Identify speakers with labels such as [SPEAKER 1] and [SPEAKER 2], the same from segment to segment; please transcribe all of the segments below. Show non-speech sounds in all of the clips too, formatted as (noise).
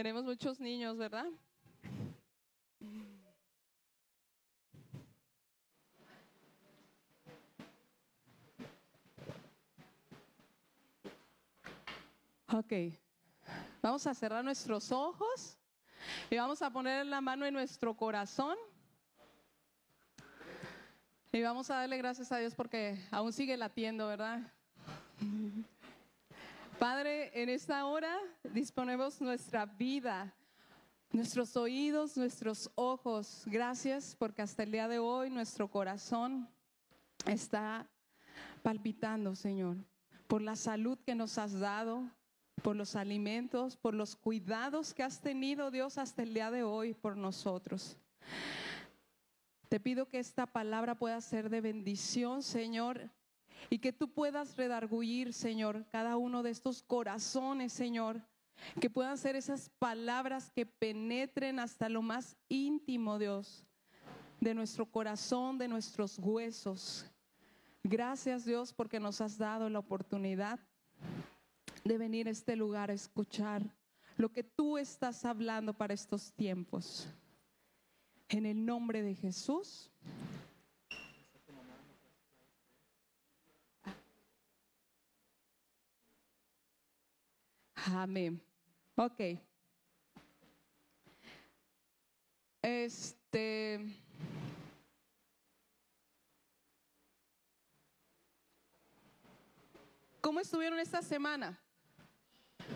[SPEAKER 1] Tenemos muchos niños, ¿verdad? Ok, vamos a cerrar nuestros ojos y vamos a poner la mano en nuestro corazón. Y vamos a darle gracias a Dios porque aún sigue latiendo, ¿verdad? Padre, en esta hora disponemos nuestra vida, nuestros oídos, nuestros ojos. Gracias porque hasta el día de hoy nuestro corazón está palpitando, Señor, por la salud que nos has dado, por los alimentos, por los cuidados que has tenido, Dios, hasta el día de hoy por nosotros. Te pido que esta palabra pueda ser de bendición, Señor, y que tú puedas redarguir, Señor, cada uno de estos corazones, Señor, que puedan ser esas palabras que penetren hasta lo más íntimo, Dios, de nuestro corazón, de nuestros huesos. Gracias, Dios, porque nos has dado la oportunidad de venir a este lugar a escuchar lo que tú estás hablando para estos tiempos. En el nombre de Jesús. Amén. Ok. Este. ¿Cómo estuvieron esta semana?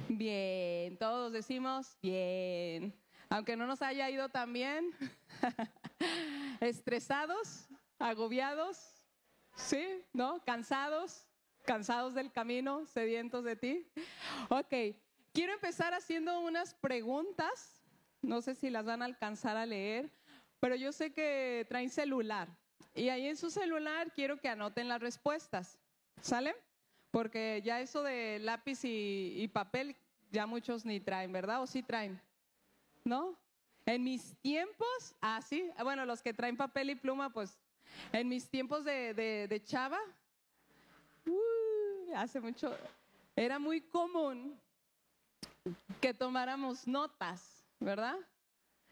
[SPEAKER 1] Bien, todos decimos bien. Aunque no nos haya ido tan bien, (laughs) estresados, agobiados, ¿sí? ¿No? Cansados, cansados del camino, sedientos de ti. Ok, quiero empezar haciendo unas preguntas. No sé si las van a alcanzar a leer, pero yo sé que traen celular. Y ahí en su celular quiero que anoten las respuestas. ¿Sale? Porque ya eso de lápiz y, papel, ya muchos ni traen, ¿verdad? ¿O sí traen? ¿No? En mis tiempos, ah, sí, bueno, los que traen papel y pluma, pues en mis tiempos de, chava, uh, hace mucho, era muy común que tomáramos notas, ¿verdad?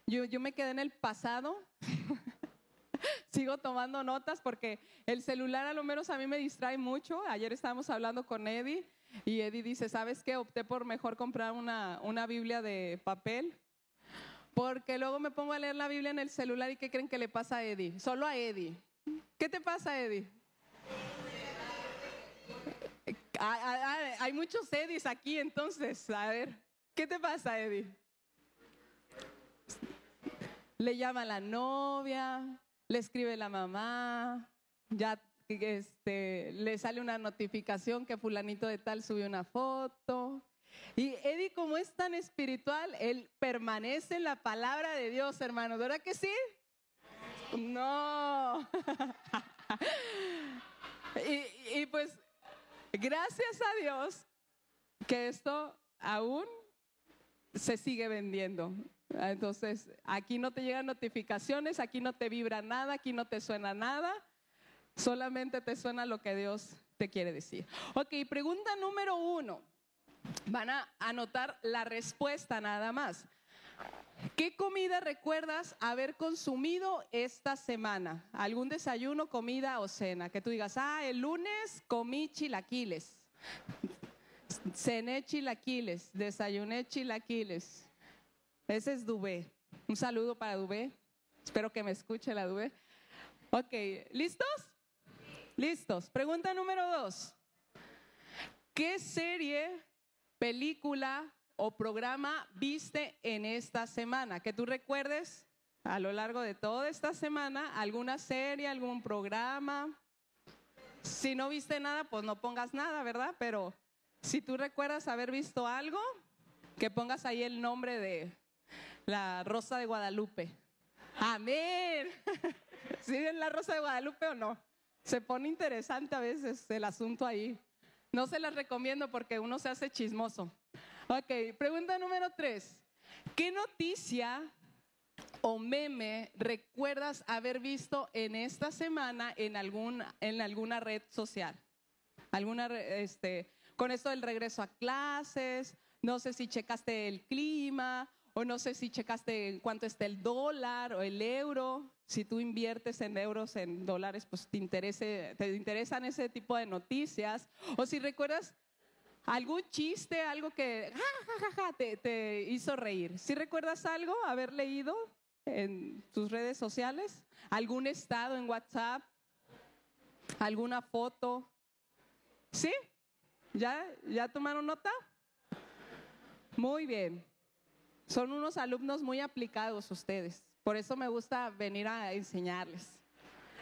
[SPEAKER 1] Yo, yo me quedé en el pasado (laughs) sigo tomando notas porque el celular a lo menos a mí me distrae mucho. Ayer estábamos hablando con Eddie y Eddie dice, ¿sabes qué? Opté por mejor comprar una, una Biblia de papel. Porque luego me pongo a leer la Biblia en el celular y ¿qué creen que le pasa a Eddie? Solo a Eddie. ¿Qué te pasa, Eddie? Hay muchos Eddies aquí entonces. A ver, ¿qué te pasa, Eddie? Le llama la novia, le escribe la mamá, ya este, le sale una notificación que fulanito de tal subió una foto. Y Eddie, como es tan espiritual, él permanece en la palabra de Dios, hermano. ¿Verdad que sí? No. (laughs) y, y pues, gracias a Dios que esto aún se sigue vendiendo. Entonces, aquí no te llegan notificaciones, aquí no te vibra nada, aquí no te suena nada, solamente te suena lo que Dios te quiere decir. Ok, pregunta número uno. Van a anotar la respuesta nada más. ¿Qué comida recuerdas haber consumido esta semana? ¿Algún desayuno, comida o cena? Que tú digas, ah, el lunes comí chilaquiles, cené chilaquiles, desayuné chilaquiles. Ese es Dubé. Un saludo para Dubé. Espero que me escuche la Dubé. Ok, ¿listos? Listos. Pregunta número dos. ¿Qué serie, película o programa viste en esta semana? Que tú recuerdes a lo largo de toda esta semana alguna serie, algún programa. Si no viste nada, pues no pongas nada, ¿verdad? Pero si tú recuerdas haber visto algo, que pongas ahí el nombre de, la Rosa de Guadalupe. Amén. (laughs) ¿Sí ven la Rosa de Guadalupe o no? Se pone interesante a veces el asunto ahí. No se las recomiendo porque uno se hace chismoso. Ok, pregunta número tres. ¿Qué noticia o meme recuerdas haber visto en esta semana en, en alguna red social? ¿Alguna, este, con esto del regreso a clases? No sé si checaste el clima o no sé si checaste cuánto está el dólar o el euro. Si tú inviertes en euros, en dólares, pues te, interese, te interesan ese tipo de noticias. O si recuerdas algún chiste, algo que te, hizo reír. Si recuerdas algo, haber leído en tus redes sociales, algún estado en WhatsApp, alguna foto. ¿Sí? ¿Ya, ¿Ya tomaron nota? Muy bien. Son unos alumnos muy aplicados ustedes. Por eso me gusta venir a enseñarles.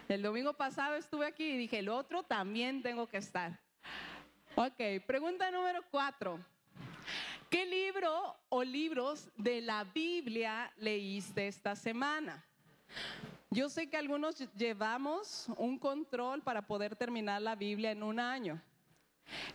[SPEAKER 1] El domingo pasado estuve aquí y dije, el otro también tengo que estar. Ok, pregunta número cuatro. ¿Qué libro o libros de la Biblia leíste esta semana? Yo sé que algunos llevamos un control para poder terminar la Biblia en un año.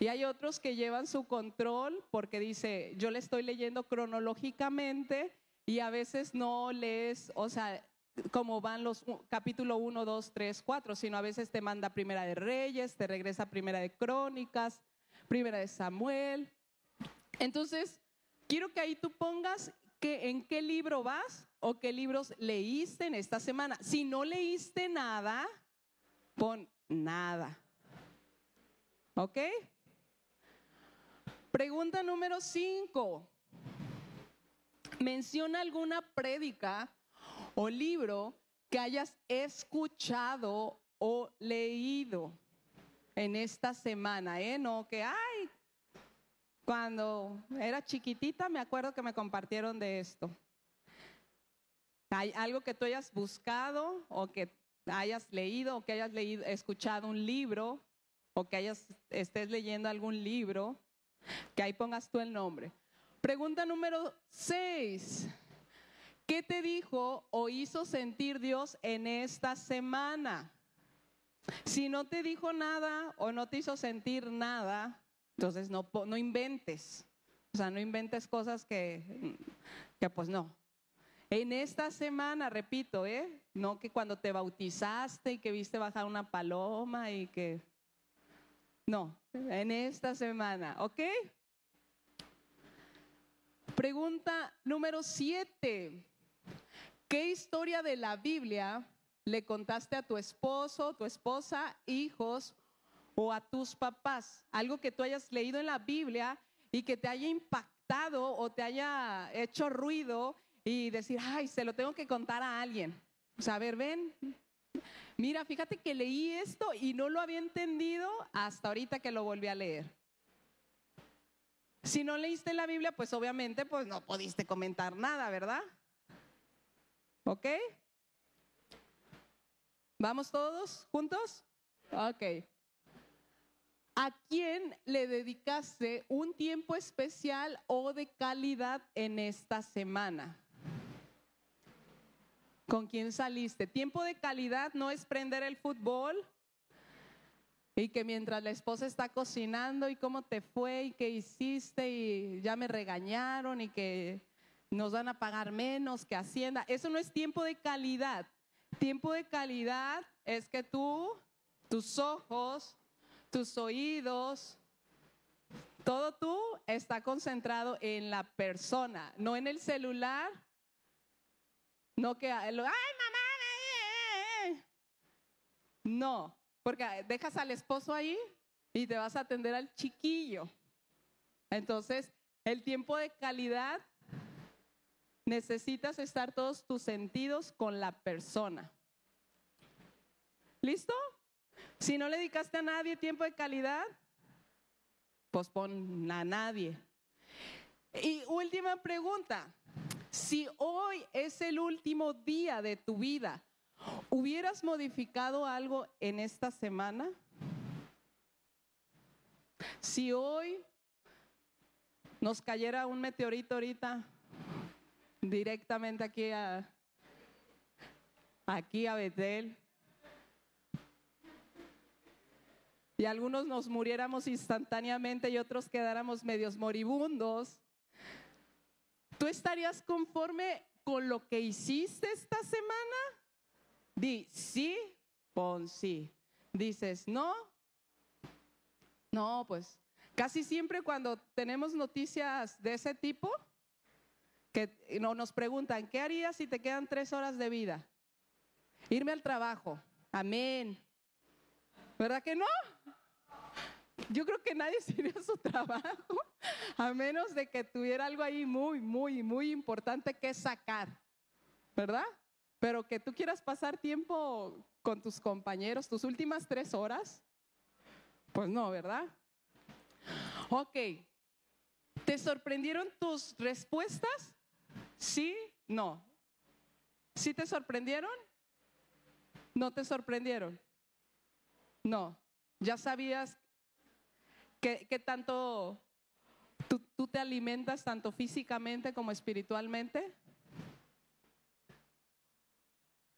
[SPEAKER 1] Y hay otros que llevan su control porque dice, yo le estoy leyendo cronológicamente y a veces no lees, o sea, como van los capítulo 1, 2, 3, 4, sino a veces te manda Primera de Reyes, te regresa Primera de Crónicas, Primera de Samuel. Entonces, quiero que ahí tú pongas que en qué libro vas o qué libros leíste en esta semana. Si no leíste nada, pon nada. ¿Ok? Pregunta número 5. Menciona alguna prédica o libro que hayas escuchado o leído en esta semana, ¿eh? No que, ay, cuando era chiquitita me acuerdo que me compartieron de esto. ¿Hay algo que tú hayas buscado o que hayas leído o que hayas escuchado un libro o que hayas, estés leyendo algún libro, que ahí pongas tú el nombre. Pregunta número 6. ¿Qué te dijo o hizo sentir Dios en esta semana? Si no te dijo nada o no te hizo sentir nada, entonces no, no inventes. O sea, no inventes cosas que, que pues no. En esta semana, repito, ¿eh? No que cuando te bautizaste y que viste bajar una paloma y que... No, en esta semana, ¿ok? Pregunta número siete. ¿Qué historia de la Biblia le contaste a tu esposo, tu esposa, hijos o a tus papás, algo que tú hayas leído en la Biblia y que te haya impactado o te haya hecho ruido y decir, ay, se lo tengo que contar a alguien. O sea, a ver, ven, mira, fíjate que leí esto y no lo había entendido hasta ahorita que lo volví a leer. Si no leíste la Biblia, pues obviamente pues no pudiste comentar nada, ¿verdad? ¿Ok? ¿Vamos todos juntos? Ok. ¿A quién le dedicaste un tiempo especial o de calidad en esta semana? ¿Con quién saliste? Tiempo de calidad no es prender el fútbol y que mientras la esposa está cocinando y cómo te fue y qué hiciste y ya me regañaron y que nos van a pagar menos que Hacienda. Eso no es tiempo de calidad. Tiempo de calidad es que tú, tus ojos, tus oídos, todo tú está concentrado en la persona, no en el celular. No que, ay, mamá, no, porque dejas al esposo ahí y te vas a atender al chiquillo. Entonces, el tiempo de calidad necesitas estar todos tus sentidos con la persona. ¿Listo? Si no le dedicaste a nadie tiempo de calidad, pues pon a nadie. Y última pregunta. Si hoy es el último día de tu vida, ¿hubieras modificado algo en esta semana? Si hoy nos cayera un meteorito ahorita directamente aquí a aquí a Betel, y algunos nos muriéramos instantáneamente y otros quedáramos medios moribundos, ¿tú estarías conforme con lo que hiciste esta semana? Di sí, pon sí. Dices no, no, pues casi siempre cuando tenemos noticias de ese tipo, que no, nos preguntan, ¿qué harías si te quedan tres horas de vida? Irme al trabajo. Amén. ¿Verdad que no? Yo creo que nadie (laughs) se iría a su trabajo a menos de que tuviera algo ahí muy, muy, muy importante que sacar. ¿Verdad? Pero que tú quieras pasar tiempo con tus compañeros, tus últimas tres horas, pues no, ¿verdad? Ok. ¿Te sorprendieron tus respuestas? ¿Sí? No. ¿Sí te sorprendieron? ¿No te sorprendieron? No. ¿Ya sabías que, tanto tú, tú te alimentas tanto físicamente como espiritualmente?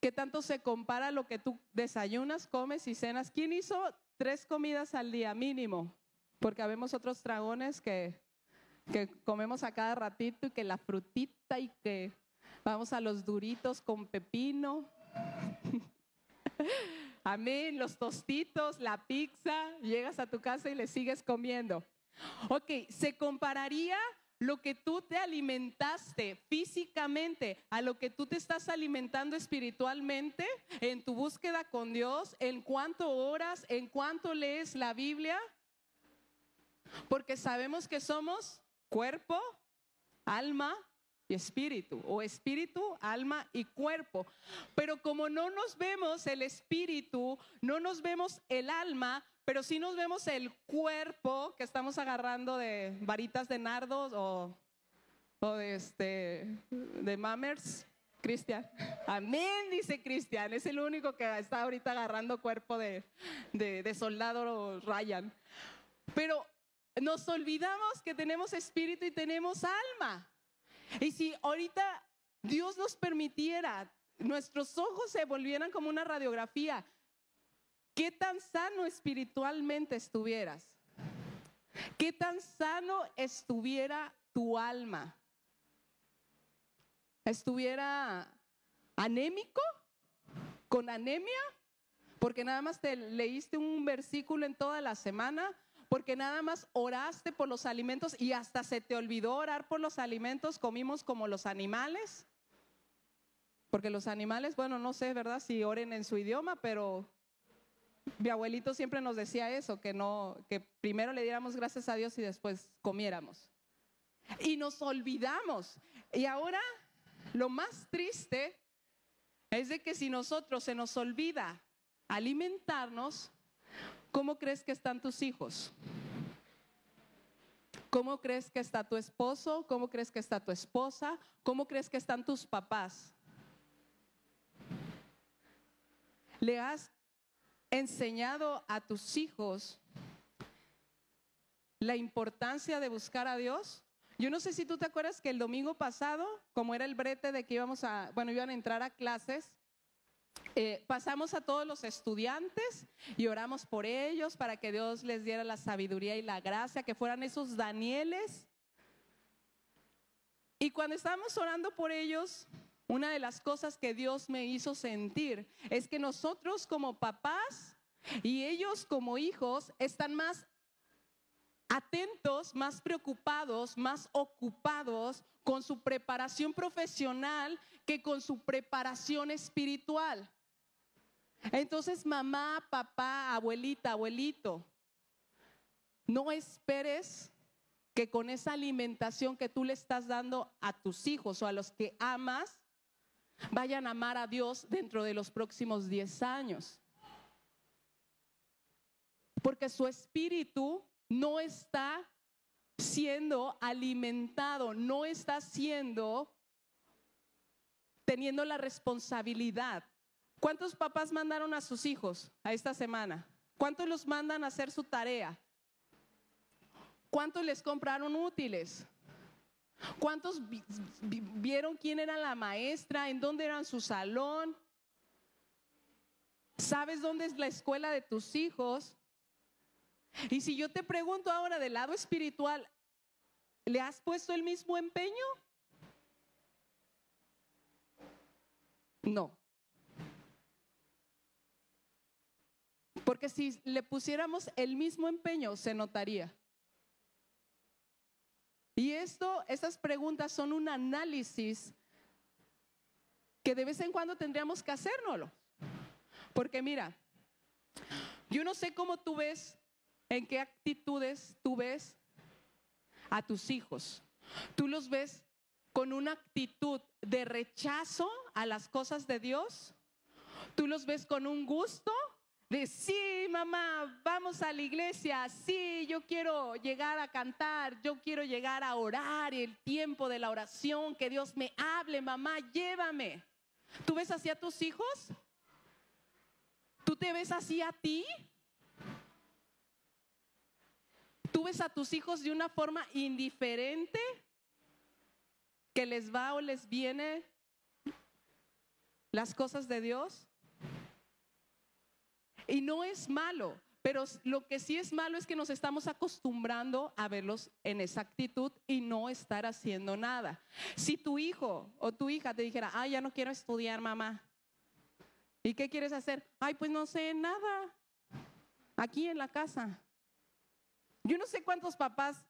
[SPEAKER 1] ¿Qué tanto se compara lo que tú desayunas, comes y cenas? ¿Quién hizo tres comidas al día mínimo? Porque habemos otros dragones que, que comemos a cada ratito y que la frutita y que vamos a los duritos con pepino. (laughs) Amén, los tostitos, la pizza, llegas a tu casa y le sigues comiendo. Ok, se compararía lo que tú te alimentaste físicamente a lo que tú te estás alimentando espiritualmente en tu búsqueda con Dios, en cuánto oras, en cuánto lees la Biblia, porque sabemos que somos cuerpo, alma y espíritu, o espíritu, alma y cuerpo. Pero como no nos vemos el espíritu, no nos vemos el alma, pero sí nos vemos el cuerpo que estamos agarrando de varitas de nardos o, de, este, de mammers. Cristian. Amén, dice Cristian. Es el único que está ahorita agarrando cuerpo de, de, de soldado Ryan. Pero nos olvidamos que tenemos espíritu y tenemos alma. Y si ahorita Dios nos permitiera, nuestros ojos se volvieran como una radiografía, ¿Qué tan sano espiritualmente estuvieras? ¿Qué tan sano estuviera tu alma? ¿Estuviera anémico? ¿Con anemia? Porque nada más te leíste un versículo en toda la semana, porque nada más oraste por los alimentos y hasta se te olvidó orar por los alimentos, comimos como los animales. Porque los animales, bueno, no sé, ¿verdad? Si oren en su idioma, pero mi abuelito siempre nos decía eso, que no, que primero le diéramos gracias a Dios y después comiéramos. Y nos olvidamos. Y ahora lo más triste es de que si nosotros se nos olvida alimentarnos, ¿cómo crees que están tus hijos? ¿Cómo crees que está tu esposo? ¿Cómo crees que está tu esposa? ¿Cómo crees que están tus papás? ¿Le has enseñado a tus hijos la importancia de buscar a Dios? Yo no sé si tú te acuerdas que el domingo pasado, como era el brete de que íbamos a, bueno, iban a entrar a clases, eh, pasamos a todos los estudiantes y oramos por ellos para que Dios les diera la sabiduría y la gracia, que fueran esos Danieles. Y cuando estábamos orando por ellos, una de las cosas que Dios me hizo sentir es que nosotros como papás y ellos como hijos están más atentos, más preocupados, más ocupados con su preparación profesional que con su preparación espiritual. Entonces, mamá, papá, abuelita, abuelito, no esperes que con esa alimentación que tú le estás dando a tus hijos o a los que amas, vayan a amar a Dios dentro de los próximos 10 años. Porque su espíritu no está siendo alimentado, no está siendo teniendo la responsabilidad. ¿Cuántos papás mandaron a sus hijos a esta semana? ¿Cuántos los mandan a hacer su tarea? ¿Cuántos les compraron útiles? ¿Cuántos vieron quién era la maestra? ¿En dónde era su salón? ¿Sabes dónde es la escuela de tus hijos? Y si yo te pregunto ahora del lado espiritual, ¿le has puesto el mismo empeño? No. Porque si le pusiéramos el mismo empeño, se notaría. Y esto, estas preguntas son un análisis que de vez en cuando tendríamos que hacérnoslo. Porque mira, yo no sé cómo tú ves, en qué actitudes tú ves a tus hijos. Tú los ves con una actitud de rechazo a las cosas de Dios. Tú los ves con un gusto de sí, mamá, vamos a la iglesia, sí, yo quiero llegar a cantar, yo quiero llegar a orar, el tiempo de la oración, que Dios me hable, mamá, llévame. ¿Tú ves así a tus hijos? ¿Tú te ves así a ti? ¿Tú ves a tus hijos de una forma indiferente? ¿Que les va o les viene las cosas de Dios? Y no es malo, pero lo que sí es malo es que nos estamos acostumbrando a verlos en esa actitud y no estar haciendo nada. Si tu hijo o tu hija te dijera, ay, ya no quiero estudiar, mamá. ¿Y qué quieres hacer? Ay, pues no sé nada. Aquí en la casa. Yo no sé cuántos papás,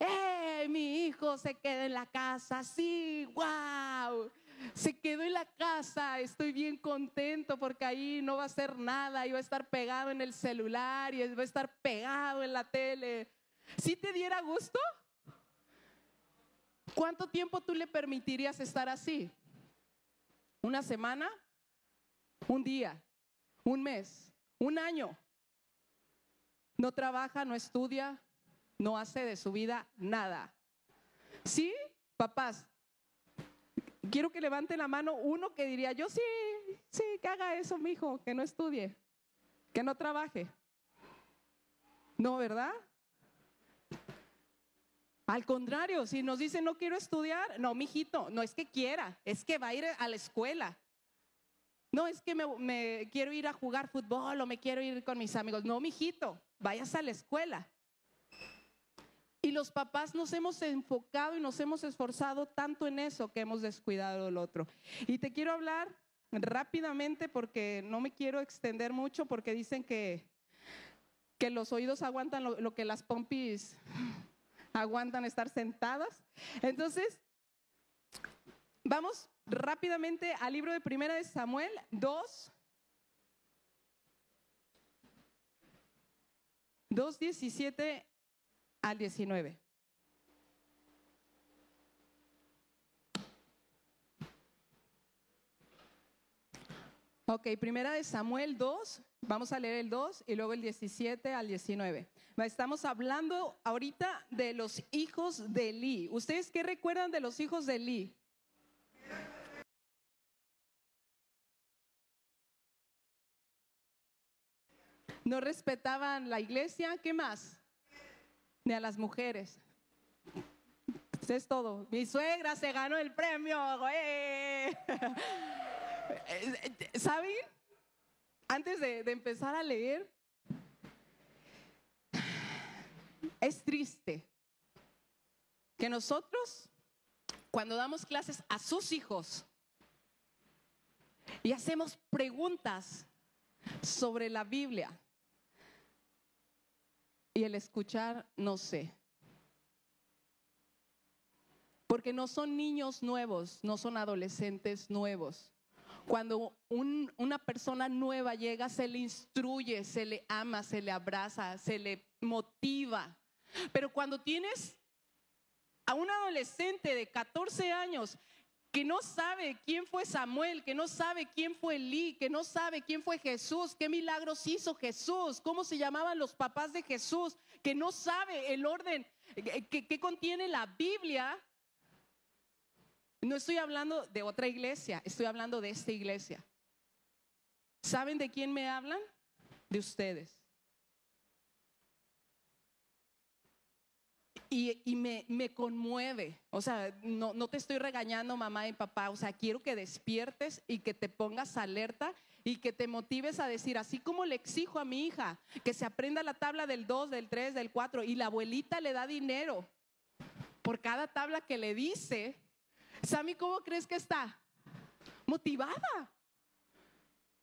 [SPEAKER 1] ¡eh! Mi hijo se queda en la casa, sí, wow se quedó en la casa, estoy bien contento porque ahí no va a hacer nada, y va a estar pegado en el celular y va a estar pegado en la tele. ¿Si te diera gusto? ¿Cuánto tiempo tú le permitirías estar así? ¿Una semana? ¿Un día? ¿Un mes? ¿Un año? No trabaja, no estudia, no hace de su vida nada. ¿Sí? Papás, quiero que levante la mano uno que diría, yo sí, sí, que haga eso, mi hijo, que no estudie, que no trabaje. No, ¿verdad? Al contrario, si nos dice no quiero estudiar, no, mijito, no es que quiera, es que va a ir a la escuela. No es que me, me quiero ir a jugar fútbol o me quiero ir con mis amigos. No, mijito, vayas a la escuela. Los papás nos hemos enfocado y nos hemos esforzado tanto en eso que hemos descuidado el otro. Y te quiero hablar rápidamente porque no me quiero extender mucho porque dicen que, que los oídos aguantan lo, lo que las pompis aguantan estar sentadas. Entonces, vamos rápidamente al libro de Primera de Samuel 2. 2.17 al 19. Ok, primera de Samuel 2, vamos a leer el 2 y luego el 17 al 19. Estamos hablando ahorita de los hijos de Eli. ¿Ustedes qué recuerdan de los hijos de Eli? No respetaban la iglesia, ¿qué más? Ni a las mujeres. es todo. Mi suegra se ganó el premio. (laughs) ¿Saben? Antes de empezar a leer, es triste que nosotros, cuando damos clases a sus hijos y hacemos preguntas sobre la Biblia, y el escuchar no sé. Porque no son niños nuevos, no son adolescentes nuevos. Cuando una persona nueva llega, se le instruye, se le ama, se le abraza, se le motiva. Pero cuando tienes a un adolescente de 14 años que no sabe quién fue Samuel, que no sabe quién fue Elí, que no sabe quién fue Jesús, qué milagros hizo Jesús, cómo se llamaban los papás de Jesús, que no sabe el orden que, contiene la Biblia. No estoy hablando de otra iglesia, estoy hablando de esta iglesia. ¿Saben de quién me hablan? De ustedes. Y, me, conmueve. O sea, no, no te estoy regañando, mamá y papá. O sea, quiero que despiertes y que te pongas alerta y que te motives a decir, así como le exijo a mi hija que se aprenda la tabla del 2, del 3, del 4 y la abuelita le da dinero por cada tabla que le dice, Sammy, ¿cómo crees que está? Motivada.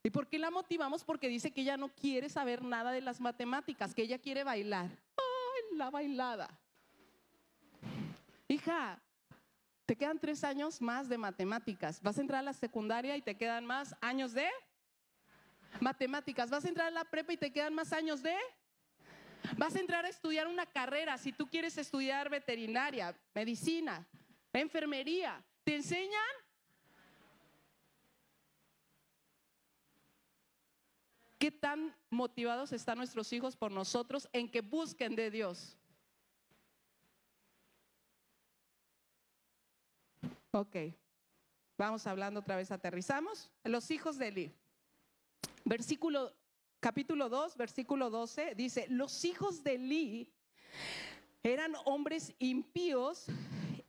[SPEAKER 1] ¿Y por qué la motivamos? Porque dice que ella no quiere saber nada de las matemáticas, que ella quiere bailar. ¡Ay, la bailada! Hija, te quedan tres años más de matemáticas. Vas a entrar a la secundaria y te quedan más años de matemáticas. Vas a entrar a la prepa y te quedan más años de... Vas a entrar a estudiar una carrera si tú quieres estudiar veterinaria, medicina, enfermería. ¿Te enseñan? ¿Qué tan motivados están nuestros hijos por nosotros en que busquen de Dios? Ok, vamos hablando otra vez, aterrizamos. Los hijos de Eli. Versículo, capítulo 2, versículo 12, dice, los hijos de Eli eran hombres impíos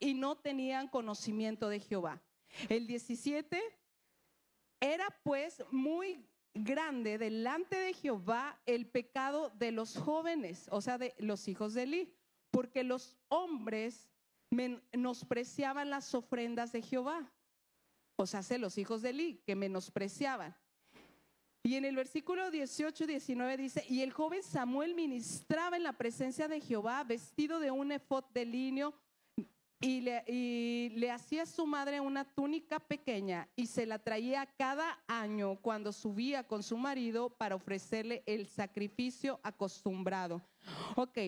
[SPEAKER 1] y no tenían conocimiento de Jehová. El 17, era pues muy grande delante de Jehová el pecado de los jóvenes, o sea, de los hijos de Eli, porque los hombres menospreciaban las ofrendas de Jehová. O sea, los hijos de Eli que menospreciaban. Y en el versículo 18 y 19 dice, y el joven Samuel ministraba en la presencia de Jehová vestido de un efod de lino y le, y le hacía a su madre una túnica pequeña y se la traía cada año cuando subía con su marido para ofrecerle el sacrificio acostumbrado. Ok,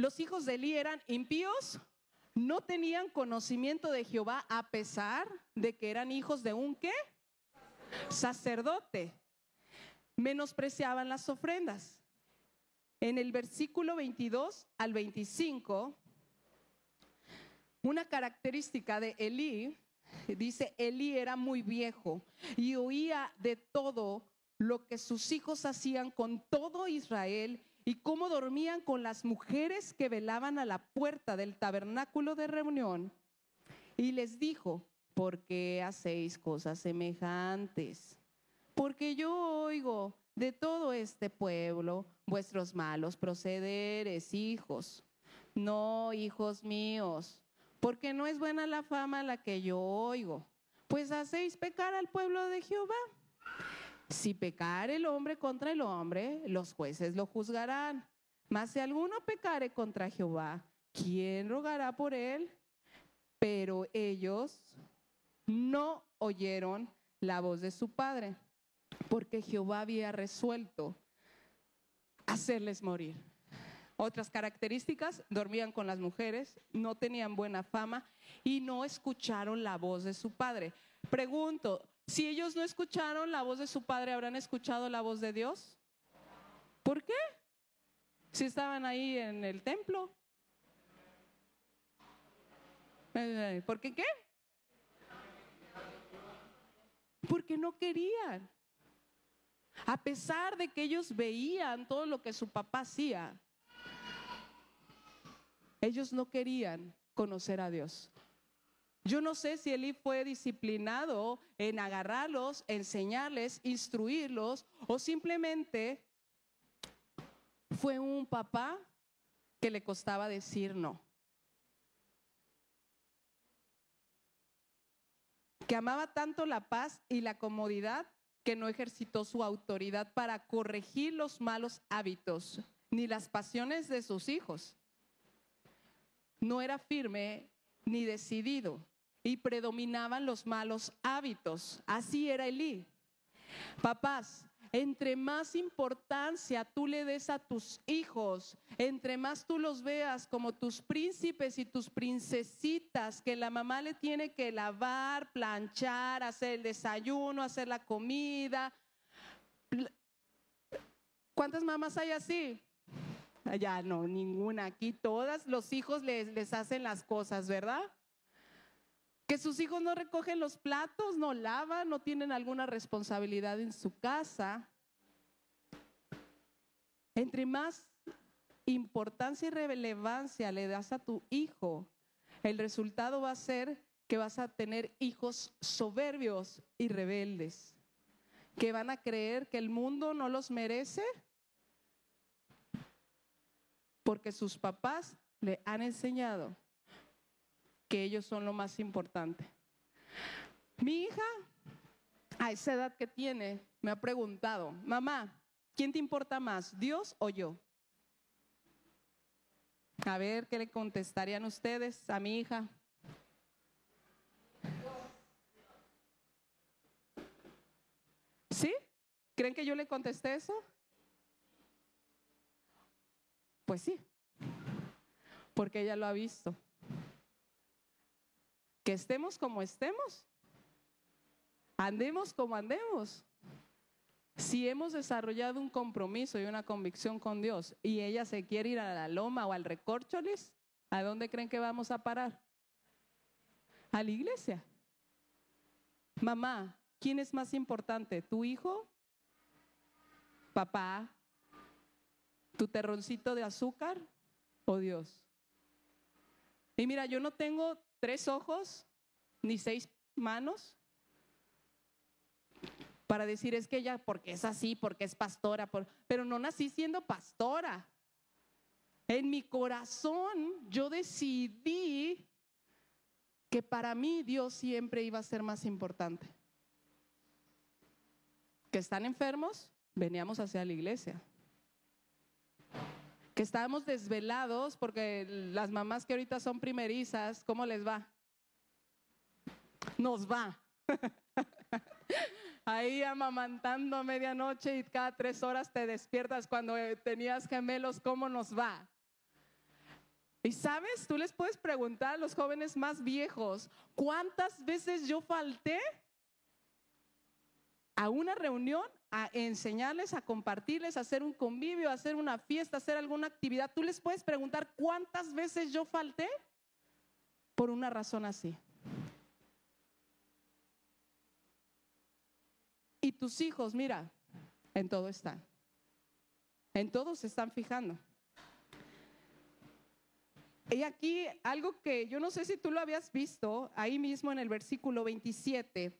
[SPEAKER 1] los hijos de Eli eran impíos, no tenían conocimiento de Jehová a pesar de que eran hijos de un qué? Sacerdote. Menospreciaban las ofrendas. En el versículo 22 al 25, una característica de Elí, dice, Elí era muy viejo y oía de todo lo que sus hijos hacían con todo Israel y cómo dormían con las mujeres que velaban a la puerta del tabernáculo de reunión. Y les dijo, ¿por qué hacéis cosas semejantes? Porque yo oigo de todo este pueblo vuestros malos procederes, hijos. No, hijos míos, porque no es buena la fama la que yo oigo. Pues hacéis pecar al pueblo de Jehová. Si pecar el hombre contra el hombre, los jueces lo juzgarán. Mas si alguno pecare contra Jehová, ¿quién rogará por él? Pero ellos no oyeron la voz de su padre, porque Jehová había resuelto hacerles morir. Otras características, dormían con las mujeres, no tenían buena fama y no escucharon la voz de su padre. Pregunto, si ellos no escucharon la voz de su padre, ¿habrán escuchado la voz de Dios? ¿Por qué? Si estaban ahí en el templo. Eh, ¿Por qué qué? Porque no querían. A pesar de que ellos veían todo lo que su papá hacía, ellos no querían conocer a Dios. Yo no sé si Eli fue disciplinado en agarrarlos, enseñarles, instruirlos, o simplemente fue un papá que le costaba decir no. Que amaba tanto la paz y la comodidad que no ejercitó su autoridad para corregir los malos hábitos ni las pasiones de sus hijos. No era firme ni decidido y predominaban los malos hábitos. Así era Elí. Papás, entre más importancia tú le des a tus hijos, entre más tú los veas como tus príncipes y tus princesitas, que la mamá le tiene que lavar, planchar, hacer el desayuno, hacer la comida. ¿Cuántas mamás hay así? Ya no, ninguna. Aquí todas los hijos les, les hacen las cosas, ¿verdad? Que sus hijos no recogen los platos, no lavan, no tienen alguna responsabilidad en su casa. Entre más importancia y relevancia le das a tu hijo, el resultado va a ser que vas a tener hijos soberbios y rebeldes, que van a creer que el mundo no los merece porque sus papás le han enseñado que ellos son lo más importante. Mi hija, a esa edad que tiene, me ha preguntado, mamá, ¿quién te importa más, Dios o yo? A ver, ¿qué le contestarían ustedes a mi hija? ¿Sí? ¿Creen que yo le contesté eso? Pues sí, porque ella lo ha visto. Estemos como estemos, andemos como andemos. Si hemos desarrollado un compromiso y una convicción con Dios y ella se quiere ir a la loma o al recorcholis, ¿a dónde creen que vamos a parar? A la iglesia. Mamá, ¿quién es más importante? ¿Tu hijo? ¿Papá? ¿Tu terroncito de azúcar o Dios? Y mira, yo no tengo tres ojos ni seis manos para decir es que ella, porque es así, porque es pastora, pero no nací siendo pastora. En mi corazón yo decidí que para mí Dios siempre iba a ser más importante. Que están enfermos, veníamos hacia la iglesia. Que estábamos desvelados porque las mamás que ahorita son primerizas, ¿cómo les va? Nos va. (laughs) ahí amamantando a medianoche y cada tres horas te despiertas cuando eh, tenías gemelos, ¿cómo nos va? Y sabes, tú les puedes preguntar a los jóvenes más viejos, ¿cuántas veces yo falté a una reunión a enseñarles, a compartirles, a hacer un convivio, a hacer una fiesta, a hacer alguna actividad? Tú les puedes preguntar cuántas veces yo falté por una razón así. Y tus hijos, mira, en todo están. En todo se están fijando. Y aquí algo que yo no sé si tú lo habías visto, ahí mismo en el versículo 27,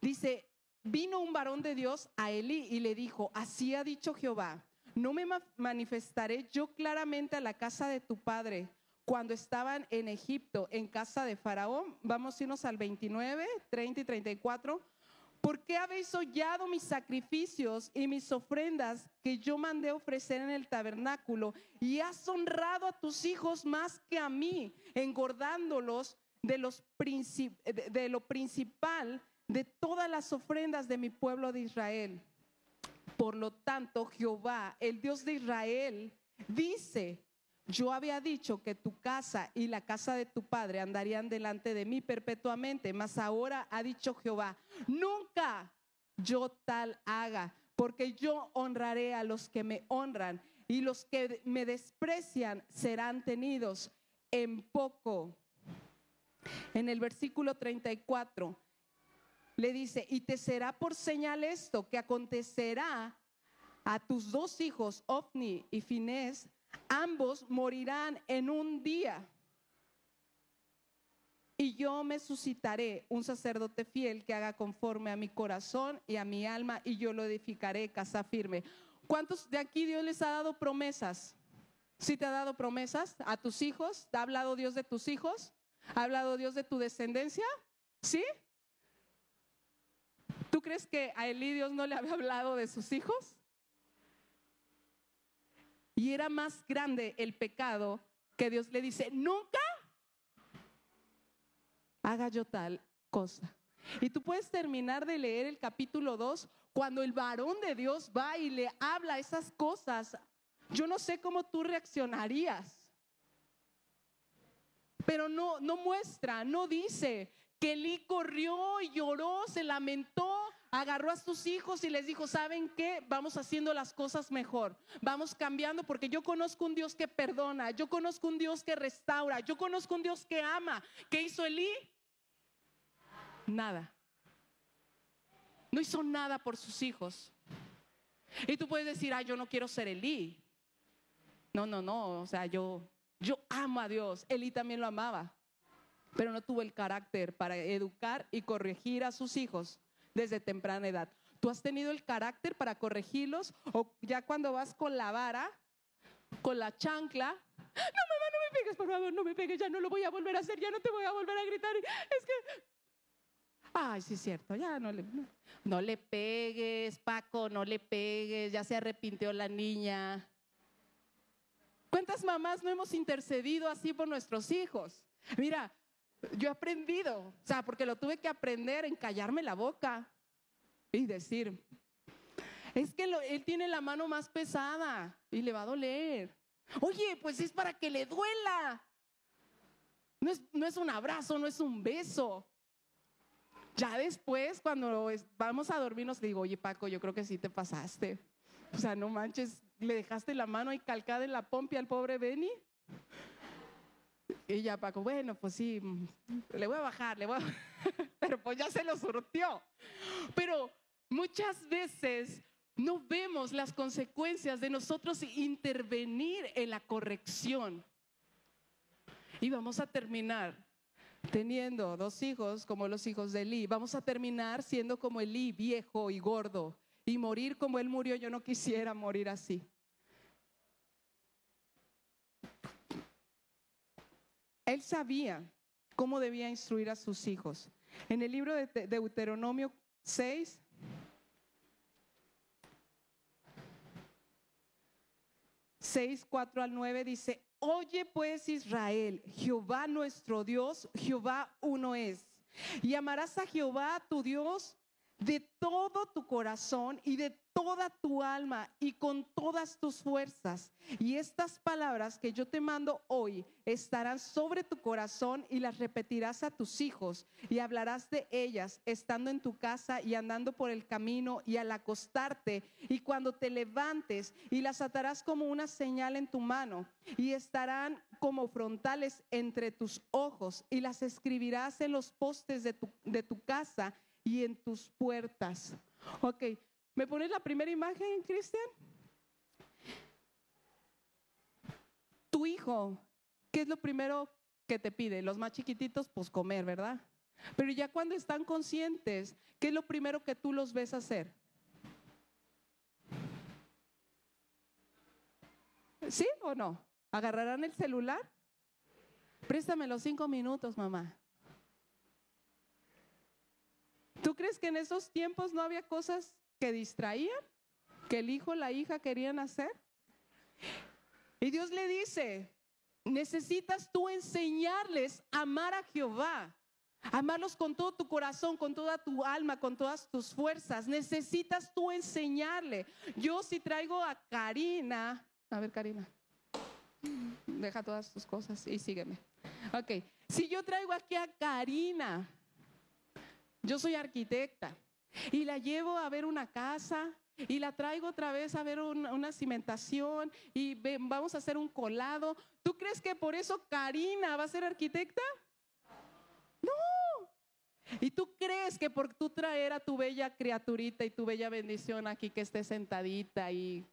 [SPEAKER 1] dice, vino un varón de Dios a Elí y le dijo, así ha dicho Jehová, no me manifestaré yo claramente a la casa de tu padre cuando estaban en Egipto, en casa de Faraón. Vamos a irnos al 29, 30 y 34. ¿Por qué habéis hollado mis sacrificios y mis ofrendas que yo mandé ofrecer en el tabernáculo y has honrado a tus hijos más que a mí, engordándolos de, los de lo principal de todas las ofrendas de mi pueblo de Israel? Por lo tanto, Jehová, el Dios de Israel, dice, yo había dicho que tu casa y la casa de tu padre andarían delante de mí perpetuamente, mas ahora ha dicho Jehová, nunca yo tal haga, porque yo honraré a los que me honran y los que me desprecian serán tenidos en poco. En el versículo 34 le dice, y te será por señal esto que acontecerá a tus dos hijos, Ofni y Finés, ambos morirán en un día. Y yo me suscitaré un sacerdote fiel que haga conforme a mi corazón y a mi alma, y yo lo edificaré casa firme. ¿Cuántos de aquí Dios les ha dado promesas? ¿Sí te ha dado promesas a tus hijos? ¿Ha hablado Dios de tus hijos? ¿Ha hablado Dios de tu descendencia? ¿Sí? ¿Tú crees que a Elí no le había hablado de sus hijos? Y era más grande el pecado que Dios le dice, nunca haga yo tal cosa. Y tú puedes terminar de leer el capítulo 2 cuando el varón de Dios va y le habla esas cosas. Yo no sé cómo tú reaccionarías. Pero no, no muestra, no dice Elí corrió y lloró, se lamentó, agarró a sus hijos y les dijo, ¿saben qué? Vamos haciendo las cosas mejor, vamos cambiando porque yo conozco un Dios que perdona, yo conozco un Dios que restaura, yo conozco un Dios que ama. ¿Qué hizo Elí? Nada. No hizo nada por sus hijos. Y tú puedes decir, ah, yo no quiero ser Elí. No, no, no, o sea, yo, yo amo a Dios. Elí también lo amaba, pero no tuvo el carácter para educar y corregir a sus hijos desde temprana edad. ¿Tú has tenido el carácter para corregirlos? O ya cuando vas con la vara, con la chancla, no, mamá, no me pegues, por favor, no me pegues, ya no lo voy a volver a hacer, ya no te voy a volver a gritar. Es que, ay, sí es cierto, ya no le, no le pegues, Paco, no le pegues, ya se arrepintió la niña. ¿Cuántas mamás no hemos intercedido así por nuestros hijos? Mira, yo he aprendido, o sea, porque lo tuve que aprender en callarme la boca y decir, es que él tiene la mano más pesada y le va a doler. Oye, pues es para que le duela. No es, no es un abrazo, no es un beso. Ya después, cuando vamos a dormir, nos digo, oye Paco, yo creo que sí te pasaste. O sea, no manches, le dejaste la mano ahí calcada en la pompi al pobre Benny. Y ya Paco, bueno, pues sí, le voy a bajar, le voy a... (laughs) Pero pues ya se lo surtió. Pero muchas veces no vemos las consecuencias de nosotros intervenir en la corrección. Y vamos a terminar teniendo dos hijos como los hijos de Eli. Vamos a terminar siendo como Eli, viejo y gordo. Y morir como él murió, yo no quisiera morir así. Él sabía cómo debía instruir a sus hijos. En el libro de Deuteronomio 6, 6, 4 al 9 dice, oye pues Israel, Jehová nuestro Dios, Jehová uno es. Y amarás a Jehová tu Dios de todo tu corazón y de toda tu alma y con todas tus fuerzas. Y estas palabras que yo te mando hoy estarán sobre tu corazón y las repetirás a tus hijos y hablarás de ellas estando en tu casa y andando por el camino y al acostarte y cuando te levantes y las atarás como una señal en tu mano y estarán como frontales entre tus ojos y las escribirás en los postes de tu, de tu casa y en tus puertas. Ok, ¿me pones la primera imagen, Cristian? Tu hijo, ¿qué es lo primero que te pide? Los más chiquititos, pues comer, ¿verdad? Pero ya cuando están conscientes, ¿qué es lo primero que tú los ves hacer? ¿Sí o no? ¿Agarrarán el celular? Préstame los cinco minutos, mamá. ¿Tú crees que en esos tiempos no había cosas que distraían? ¿Que el hijo o la hija querían hacer? Y Dios le dice, necesitas tú enseñarles a amar a Jehová. Amarlos con todo tu corazón, con toda tu alma, con todas tus fuerzas. Necesitas tú enseñarle. Yo si traigo a Karina, a ver Karina, deja todas tus cosas y sígueme. Ok, si yo traigo aquí a Karina, yo soy arquitecta y la llevo a ver una casa y la traigo otra vez a ver una, cimentación y vamos a hacer un colado. ¿Tú crees que por eso Karina va a ser arquitecta? No. ¿Y tú crees que por tú traer a tu bella criaturita y tu bella bendición aquí que esté sentadita y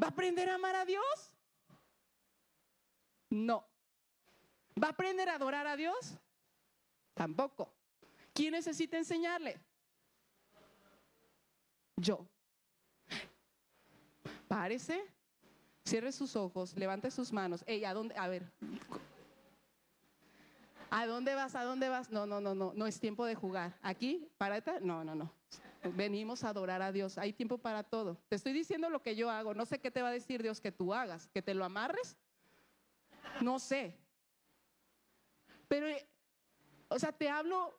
[SPEAKER 1] va a aprender a amar a Dios? No. ¿Va a aprender a adorar a Dios? Tampoco. ¿Quién necesita enseñarle? Yo. Párese, cierre sus ojos, levante sus manos. Ey, ¿a dónde? A ver. ¿A dónde vas? ¿A dónde vas? No, no, no, no, no es tiempo de jugar. ¿Aquí? ¿Para esta? No, no, no. Venimos a adorar a Dios. Hay tiempo para todo. Te estoy diciendo lo que yo hago. No sé qué te va a decir Dios que tú hagas. ¿Que te lo amarres? No sé. Pero, o sea, te hablo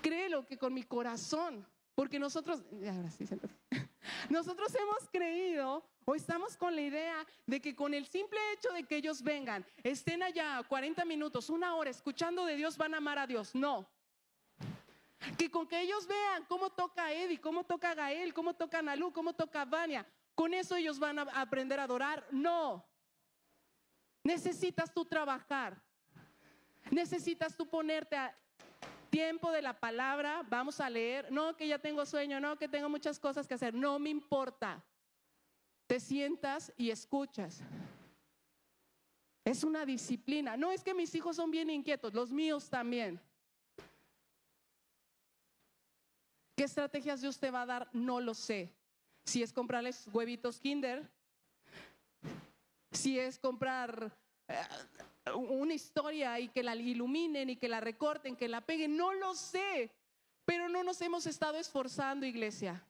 [SPEAKER 1] créelo que con mi corazón, porque nosotros, (laughs) nosotros hemos creído o estamos con la idea de que con el simple hecho de que ellos vengan, estén allá 40 minutos, una hora escuchando de Dios, van a amar a Dios. No. Que con que ellos vean cómo toca Eddie, cómo toca Gael, cómo toca Nalu, cómo toca Vania, con eso ellos van a aprender a adorar. No. Necesitas tú trabajar. Necesitas tú ponerte a, tiempo de la palabra, vamos a leer, no que ya tengo sueño, no que tengo muchas cosas que hacer, no me importa. Te sientas y escuchas. Es una disciplina. No es que mis hijos son bien inquietos, los míos también. ¿Qué estrategias Dios te va a dar? No lo sé. Si es comprarles huevitos Kinder, si es comprar eh, una historia y que la iluminen y que la recorten, que la peguen, no lo sé, pero no nos hemos estado esforzando, iglesia.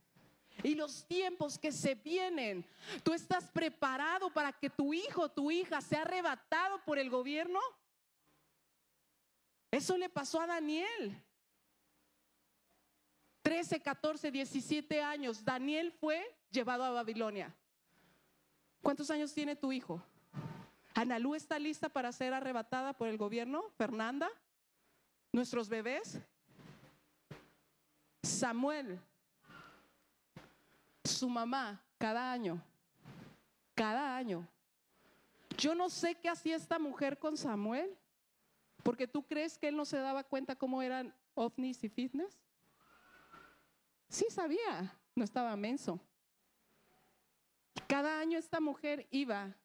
[SPEAKER 1] y los tiempos que se vienen. ¿Tú estás preparado para que tu hijo, tu hija sea arrebatado por el gobierno? Eso le pasó a Daniel. 13, 14, 17 años, Daniel fue llevado a Babilonia. ¿Cuántos años tiene tu hijo? ¿Analú está lista para ser arrebatada por el gobierno? ¿Fernanda? ¿Nuestros bebés? Samuel, su mamá, cada año, cada año. Yo no sé qué hacía esta mujer con Samuel, porque tú crees que él no se daba cuenta cómo eran ovnis y fitness. Sí sabía, no estaba menso. Cada año esta mujer iba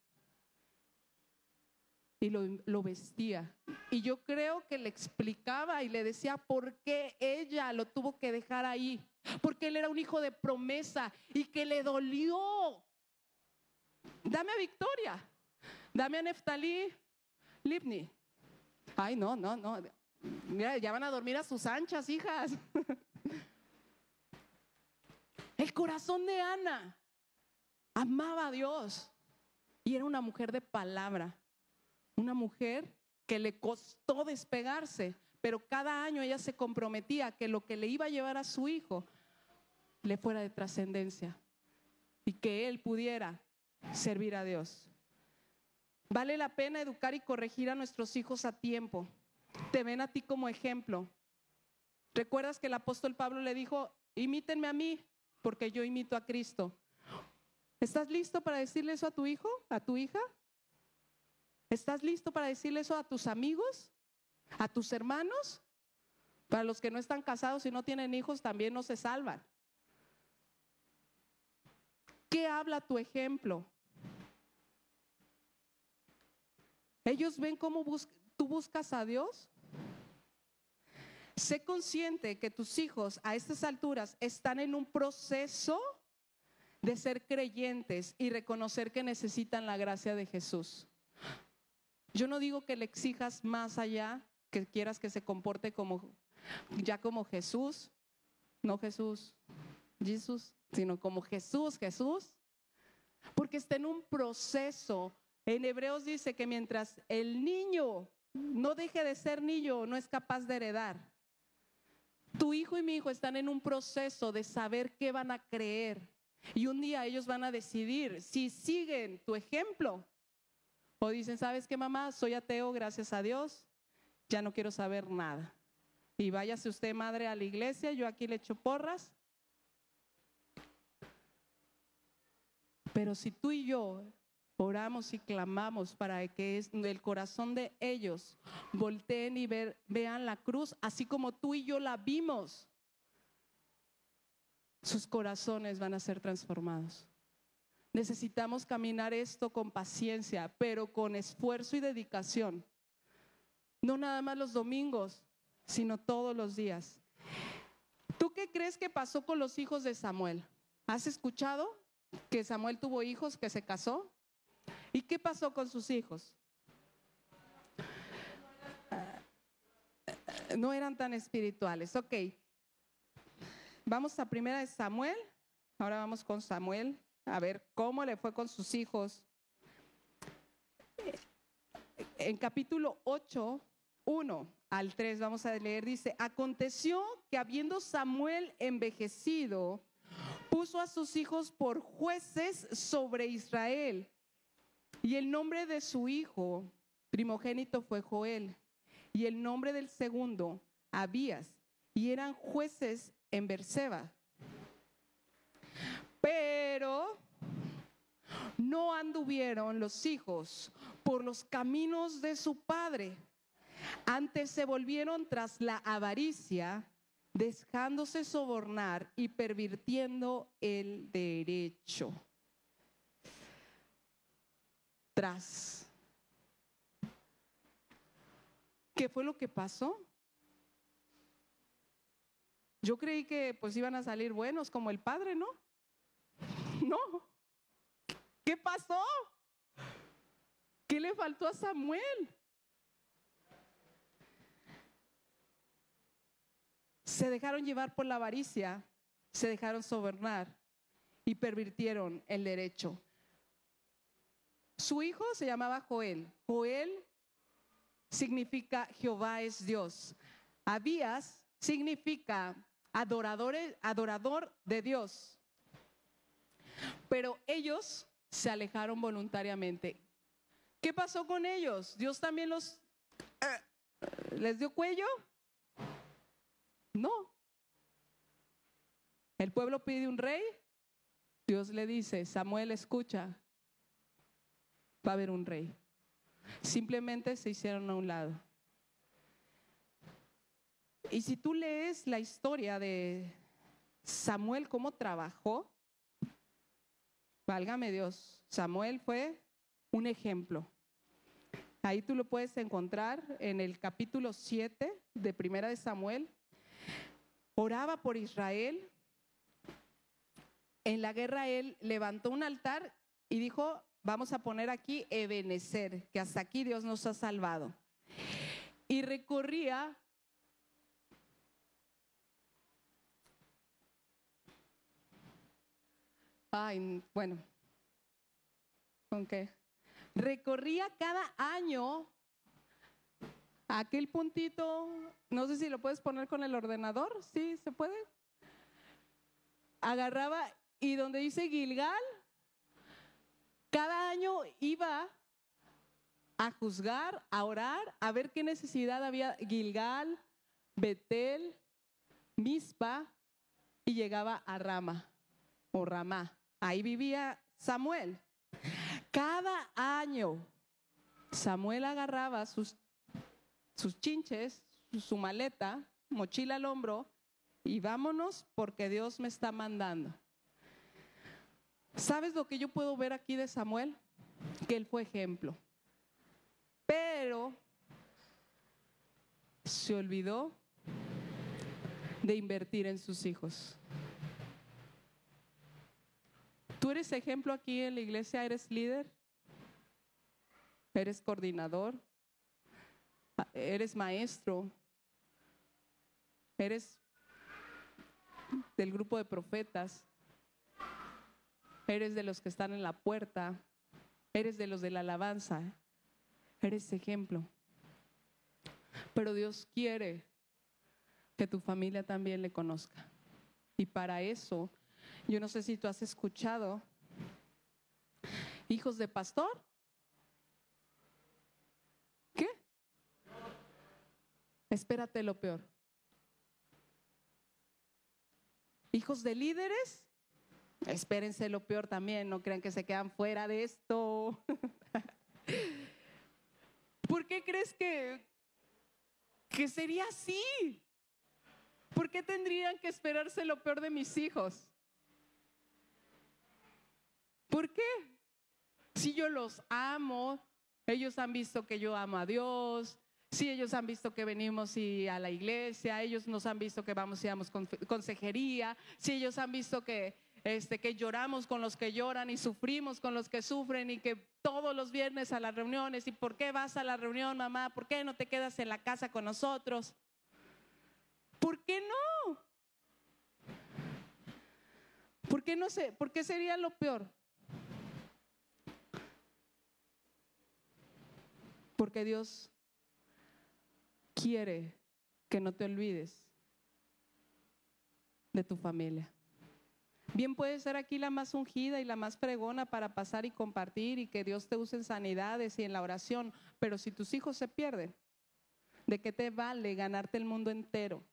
[SPEAKER 1] y lo, vestía. Y yo creo que le explicaba y le decía por qué ella lo tuvo que dejar ahí. Porque él era un hijo de promesa y que le dolió. Dame a Victoria, dame a Neftalí Lipni. Ay, no, no, no. Mira, ya van a dormir a sus anchas, hijas. (laughs) El corazón de Ana amaba a Dios y era una mujer de palabra. Una mujer que le costó despegarse, pero cada año ella se comprometía que lo que le iba a llevar a su hijo le fuera de trascendencia y que él pudiera servir a Dios. Vale la pena educar y corregir a nuestros hijos a tiempo. Te ven a ti como ejemplo. ¿Recuerdas que el apóstol Pablo le dijo, imítenme a mí, porque yo imito a Cristo? ¿Estás listo para decirle eso a tu hijo, a tu hija? ¿Estás listo para decirle eso a tus amigos? ¿A tus hermanos? Para los que no están casados y no tienen hijos, también no se salvan. ¿Qué habla tu ejemplo? Ellos ven cómo tú buscas a Dios. Sé consciente que tus hijos a estas alturas están en un proceso de ser creyentes y reconocer que necesitan la gracia de Jesús. Yo no digo que le exijas más allá, que quieras que se comporte como ya como Jesús, no Jesús, Jesús, sino como Jesús, Jesús, porque está en un proceso. En Hebreos dice que mientras el niño no deje de ser niño, no es capaz de heredar. Tu hijo y mi hijo están en un proceso de saber qué van a creer. Y un día ellos van a decidir si siguen tu ejemplo o dicen, ¿sabes qué, mamá? Soy ateo, gracias a Dios, ya no quiero saber nada. Y váyase usted, madre, a la iglesia, yo aquí le echo porras. Pero si tú y yo oramos y clamamos para que el corazón de ellos volteen y vean la cruz, así como tú y yo la vimos, sus corazones van a ser transformados. Necesitamos caminar esto con paciencia, pero con esfuerzo y dedicación. No nada más los domingos, sino todos los días. ¿Tú qué crees que pasó con los hijos de Samuel? ¿Has escuchado que Samuel tuvo hijos, que se casó? ¿Y qué pasó con sus hijos? No eran tan espirituales. Ok. Vamos a primera de Samuel. Ahora vamos con Samuel a ver cómo le fue con sus hijos. En capítulo 8, 1 al 3, vamos a leer, dice, aconteció que habiendo Samuel envejecido, puso a sus hijos por jueces sobre Israel. Y el nombre de su hijo primogénito fue Joel. Y el nombre del segundo, Abías. Y eran jueces en Berseba. Pero no anduvieron los hijos por los caminos de su padre. Antes se volvieron tras la avaricia, dejándose sobornar y pervirtiendo el derecho. Tras. ¿Qué fue lo que pasó? Yo creí que pues iban a salir buenos como el padre, ¿no? (laughs) No. ¿Qué pasó? ¿Qué le faltó a Samuel? Se dejaron llevar por la avaricia, se dejaron sobornar y pervirtieron el derecho. Su hijo se llamaba Joel. Joel significa Jehová es Dios. Abías significa adorador, adorador de Dios. Pero ellos se alejaron voluntariamente. ¿Qué pasó con ellos? Dios también los eh, les dio cuello. No. El pueblo pide un rey. Dios le dice, Samuel, escucha, va a haber un rey. Simplemente se hicieron a un lado. Y si tú lees la historia de Samuel, cómo trabajó, válgame Dios, Samuel fue un ejemplo. Ahí tú lo puedes encontrar en el capítulo 7 de Primera de Samuel. Oraba por Israel. En la guerra él levantó un altar y dijo, vamos a poner aquí Ebenecer, que hasta aquí Dios nos ha salvado. Y recorría Ay, bueno, ¿con qué? Recorría cada año aquel puntito, no sé si lo puedes poner con el ordenador, ¿sí se puede? Agarraba y donde dice Gilgal, cada año iba a juzgar, a orar, a ver qué necesidad había Gilgal, Betel, Mispa y llegaba a Rama o Ramá. Ahí vivía Samuel. Cada año Samuel agarraba sus, sus chinches, su maleta, mochila al hombro y vámonos porque Dios me está mandando. ¿Sabes lo que yo puedo ver aquí de Samuel? Que él fue ejemplo. Pero se olvidó de invertir en sus hijos. Tú eres ejemplo aquí en la iglesia, eres líder, eres coordinador, eres maestro, eres del grupo de profetas, eres de los que están en la puerta, eres de los de la alabanza, eres ejemplo. Pero Dios quiere que tu familia también le conozca. Y para eso yo no sé si tú has escuchado hijos de pastor. ¿Qué? Espérate lo peor. Hijos de líderes. Espérense lo peor también, no crean que se quedan fuera de esto. (laughs) ¿Por qué crees que, que sería así? ¿Por qué tendrían que esperarse lo peor de mis hijos? ¿Por qué? Si yo los amo, ellos han visto que yo amo a Dios, si ellos han visto que venimos y a la iglesia, ellos nos han visto que vamos y damos consejería, si ellos han visto que, este, que lloramos con los que lloran y sufrimos con los que sufren y que todos los viernes a las reuniones, ¿y por qué vas a la reunión, mamá? ¿Por qué no te quedas en la casa con nosotros? ¿Por qué no? ¿Por qué no sé? ¿Por qué sería lo peor? Porque Dios quiere que no te olvides de tu familia. Bien puede ser aquí la más ungida y la más fregona para pasar y compartir y que Dios te use en sanidades y en la oración, pero si tus hijos se pierden, ¿de qué te vale ganarte el mundo entero?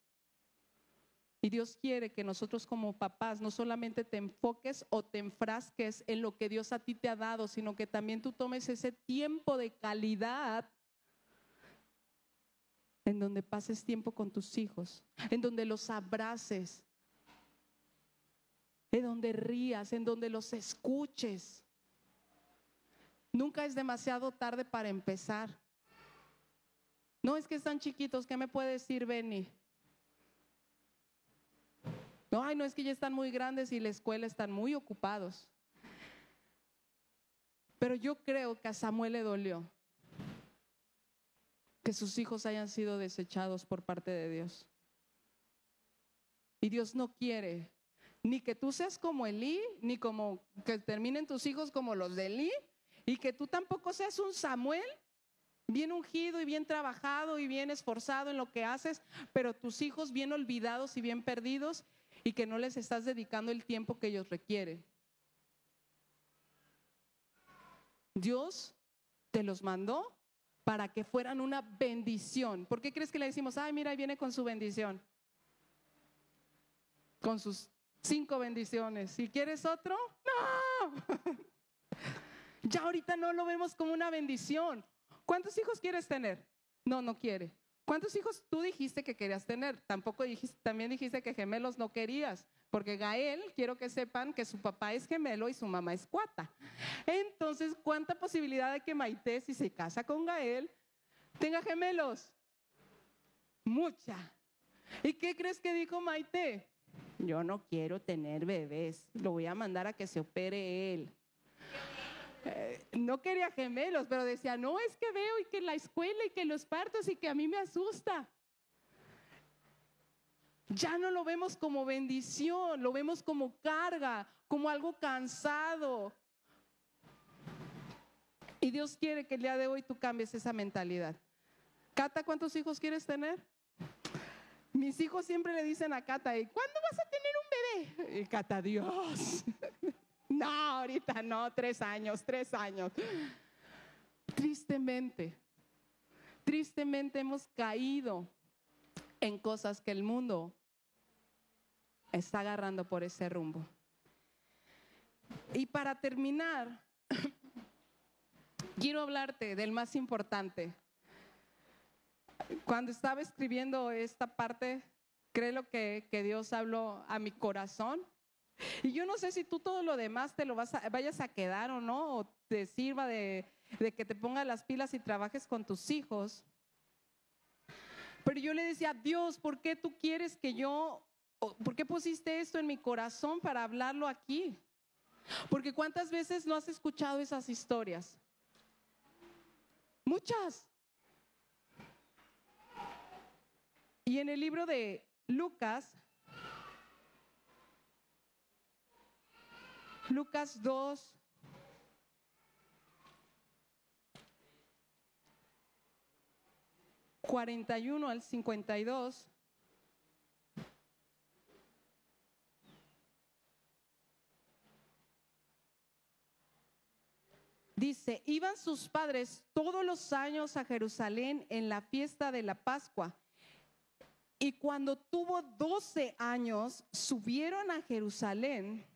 [SPEAKER 1] Y Dios quiere que nosotros como papás no solamente te enfoques o te enfrasques en lo que Dios a ti te ha dado, sino que también tú tomes ese tiempo de calidad en donde pases tiempo con tus hijos, en donde los abraces, en donde rías, en donde los escuches. Nunca es demasiado tarde para empezar. No es que están chiquitos, ¿qué me puede decir Benny? No, ay, no es que ya están muy grandes y la escuela están muy ocupados. Pero yo creo que a Samuel le dolió que sus hijos hayan sido desechados por parte de Dios. Y Dios no quiere ni que tú seas como Elí, ni como que terminen tus hijos como los de Elí, y que tú tampoco seas un Samuel bien ungido y bien trabajado y bien esforzado en lo que haces, pero tus hijos bien olvidados y bien perdidos y que no les estás dedicando el tiempo que ellos requieren. Dios te los mandó para que fueran una bendición. ¿Por qué crees que le decimos, ay, mira, ahí viene con su bendición? Con sus cinco bendiciones. Si quieres otro, no. (laughs) ya ahorita no lo vemos como una bendición. ¿Cuántos hijos quieres tener? No, no quiere. ¿Cuántos hijos tú dijiste que querías tener? Tampoco dijiste, también dijiste que gemelos no querías, porque Gael, quiero que sepan que su papá es gemelo y su mamá es cuata. Entonces, ¿cuánta posibilidad de que Maite, si se casa con Gael, tenga gemelos? Mucha. ¿Y qué crees que dijo Maite? Yo no quiero tener bebés, lo voy a mandar a que se opere él. Eh, no quería gemelos, pero decía, no, es que veo y que la escuela y que los partos y que a mí me asusta. Ya no lo vemos como bendición, lo vemos como carga, como algo cansado. Y Dios quiere que el día de hoy tú cambies esa mentalidad. Cata, ¿cuántos hijos quieres tener? Mis hijos siempre le dicen a Cata, ¿cuándo vas a tener un bebé? Y Cata, Dios. No, ahorita no, tres años, tres años. Tristemente, tristemente hemos caído en cosas que el mundo está agarrando por ese rumbo. Y para terminar, (clears throat) quiero hablarte del más importante. Cuando estaba escribiendo esta parte, creo que, que Dios habló a mi corazón y yo no sé si tú todo lo demás te lo vas a, vayas a quedar o no, o te sirva de, de que te pongas las pilas y trabajes con tus hijos. Pero yo le decía, Dios, ¿por qué tú quieres que yo, por qué pusiste esto en mi corazón para hablarlo aquí? Porque cuántas veces no has escuchado esas historias. Muchas. Y en el libro de Lucas, Lucas 2. ...41 al 52... Dice, iban sus padres todos los años a Jerusalén en la fiesta de la Pascua. Y cuando tuvo 12 años, subieron a Jerusalén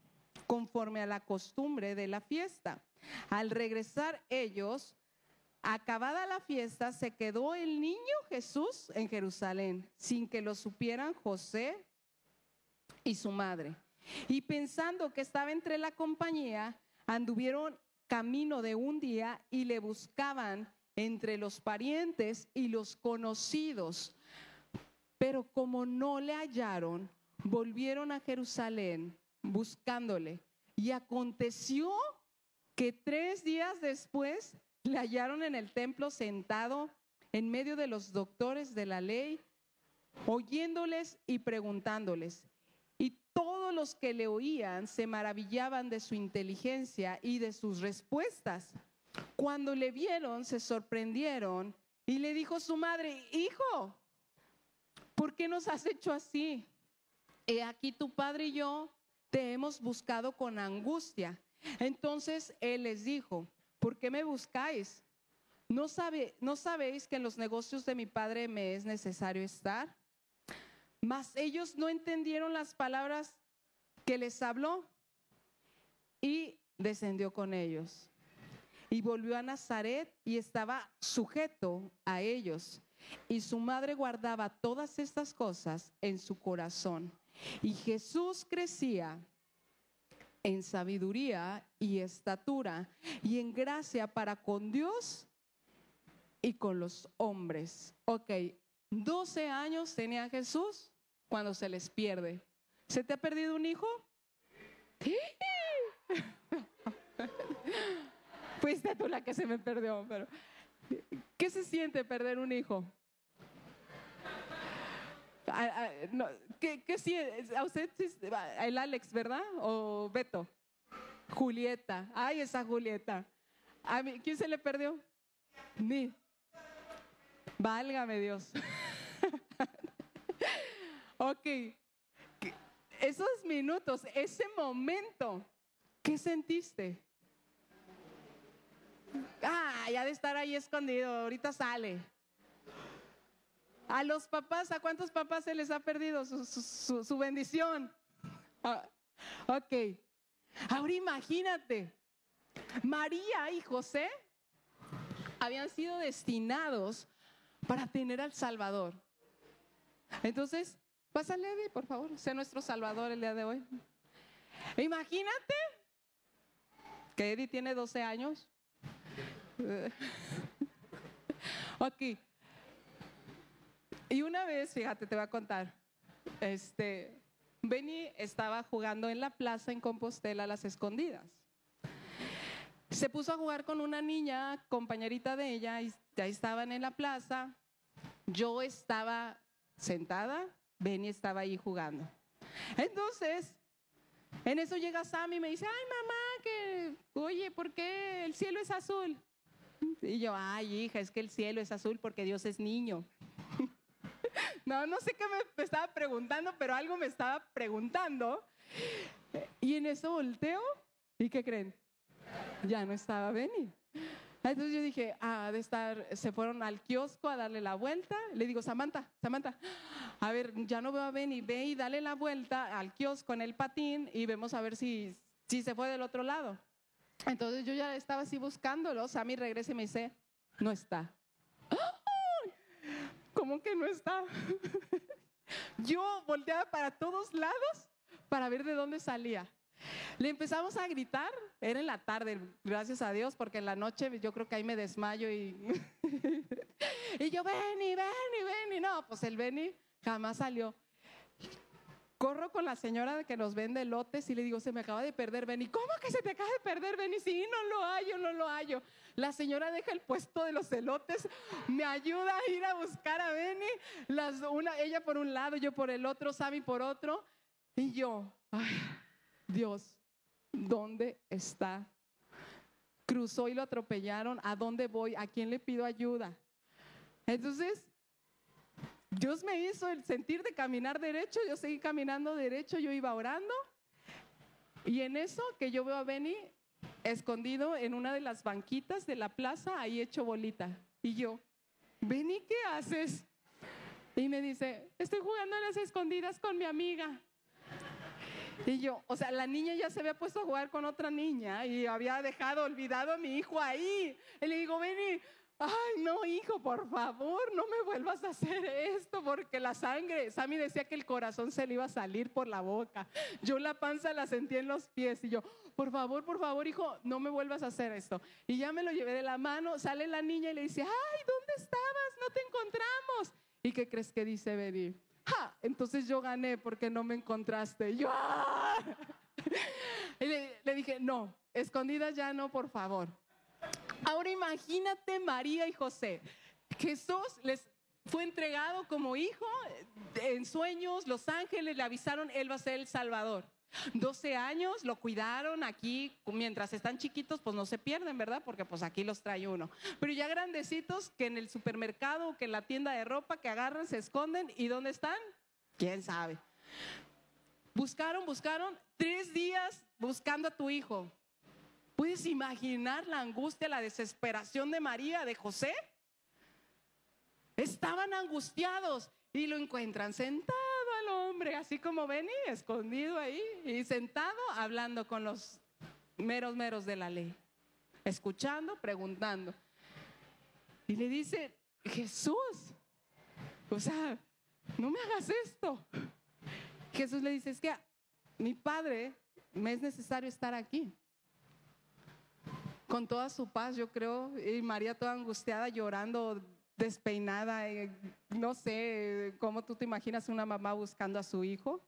[SPEAKER 1] conforme a la costumbre de la fiesta. Al regresar ellos, acabada la fiesta, se quedó el niño Jesús en Jerusalén, sin que lo supieran José y su madre. Y pensando que estaba entre la compañía, anduvieron camino de un día y le buscaban entre los parientes y los conocidos. Pero como no le hallaron, volvieron a Jerusalén buscándole. Y aconteció que tres días después le hallaron en el templo sentado en medio de los doctores de la ley, oyéndoles y preguntándoles. Y todos los que le oían se maravillaban de su inteligencia y de sus respuestas. Cuando le vieron, se sorprendieron y le dijo su madre, hijo, ¿por qué nos has hecho así? He aquí tu padre y yo te hemos buscado con angustia. Entonces él les dijo, ¿por qué me buscáis? ¿No, sabe, ¿No sabéis que en los negocios de mi padre me es necesario estar? Mas ellos no entendieron las palabras que les habló y descendió con ellos. Y volvió a Nazaret y estaba sujeto a ellos. Y su madre guardaba todas estas cosas en su corazón. Y Jesús crecía en sabiduría y estatura y en gracia para con Dios y con los hombres. Ok, 12 años tenía Jesús cuando se les pierde. ¿Se te ha perdido un hijo? (laughs) Fuiste tú la que se me perdió, pero ¿qué se siente perder un hijo? ¿Qué, qué sí? A usted, el Alex, ¿verdad? ¿O Beto? Julieta. Ay, esa Julieta. ¿A mí, ¿Quién se le perdió? Ni. Válgame Dios. (laughs) ok. Esos minutos, ese momento, ¿qué sentiste? Ah, ya de estar ahí escondido, ahorita sale. A los papás, ¿a cuántos papás se les ha perdido su, bendición? Ah, ok. Ahora imagínate, María y José habían sido destinados para tener al Salvador. Entonces, pásale, Eddie, por favor, sea nuestro Salvador el día de hoy. Imagínate que Eddie tiene 12 años. (laughs) ok. Y una vez, fíjate, te voy a contar. Este, Benny estaba jugando en la plaza en Compostela a las escondidas. Se puso a jugar con una niña, compañerita de ella, y ahí estaban en la plaza. Yo estaba sentada, Benny estaba ahí jugando. Entonces, en eso llega Sammy y me dice, ay mamá, que, oye, ¿por qué el cielo es azul? Y yo, ay hija, es que el cielo es azul porque Dios es niño. No, no sé qué me estaba preguntando, pero algo me estaba preguntando. Y en eso volteo, ¿y qué creen? Ya no estaba Benny. Entonces yo dije, ah, de estar, se fueron al kiosco a darle la vuelta. Le digo, Samantha, Samantha, a ver, ya no veo a Benny, ve y dale la vuelta al kiosco en el patín y vemos a ver si, si se fue del otro lado. Entonces yo ya estaba así buscándolo, Sammy regresa y me dice, no está. ¿Cómo que no está? (laughs) Yo volteaba para todos lados para ver de dónde salía. Le empezamos a gritar, era en la tarde, gracias a Dios, porque en la noche yo creo que ahí me desmayo y, (laughs) y yo, Benny, Benny, Benny. No, pues el Benny jamás salió. Corro con la señora que nos vende lotes y le digo, se me acaba de perder Benny. ¿Cómo que se te acaba de perder Benny? Sí, no lo hallo, no lo hallo. La señora deja el puesto de los elotes, me ayuda a ir a buscar a Benny. Las, una, ella por un lado, yo por el otro, Sammy por otro. Y yo, ay, Dios, ¿dónde está? Cruzó y lo atropellaron. ¿A dónde voy? ¿A quién le pido ayuda? Entonces, Dios me hizo el sentir de caminar derecho, yo seguí caminando derecho, yo iba orando. Y en eso que yo veo a Benny escondido en una de las banquitas de la plaza, ahí hecho bolita. Y yo, Benny, ¿qué haces? Y me dice, estoy jugando a las escondidas con mi amiga. Y yo, o sea, la niña ya se había puesto a jugar con otra niña y había dejado olvidado a mi hijo ahí. Y le digo, Benny, ay, no, hijo, por favor, no me vuelvas a hacer esto, porque la sangre, Sammy decía que el corazón se le iba a salir por la boca. Yo la panza la sentí en los pies y yo, por favor, por favor, hijo, no me vuelvas a hacer esto. Y ya me lo llevé de la mano, sale la niña y le dice, ay, ¿dónde estabas? No te encontramos. ¿Y qué crees que dice Betty? ¡Ja! Entonces yo gané porque no me encontraste. yo, ¡ah! (laughs) y le, le dije, no, escondidas ya no, por favor. Ahora imagínate María y José. Jesús les fue entregado como hijo en sueños, los ángeles le avisaron, él va a ser el Salvador. 12 años, lo cuidaron aquí, mientras están chiquitos, pues no se pierden, ¿verdad? Porque pues aquí los trae uno. Pero ya grandecitos, que en el supermercado, que en la tienda de ropa, que agarran, se esconden, ¿y dónde están? ¿Quién sabe? Buscaron, buscaron, tres días buscando a tu hijo. ¿Puedes imaginar la angustia, la desesperación de María, de José? Estaban angustiados y lo encuentran sentado al hombre, así como Benny, escondido ahí y sentado hablando con los meros meros de la ley, escuchando, preguntando. Y le dice, Jesús, o sea, no me hagas esto. Jesús le dice, es que mi padre me es necesario estar aquí con toda su paz, yo creo, y María toda angustiada, llorando, despeinada, eh, no sé cómo tú te imaginas una mamá buscando a su hijo.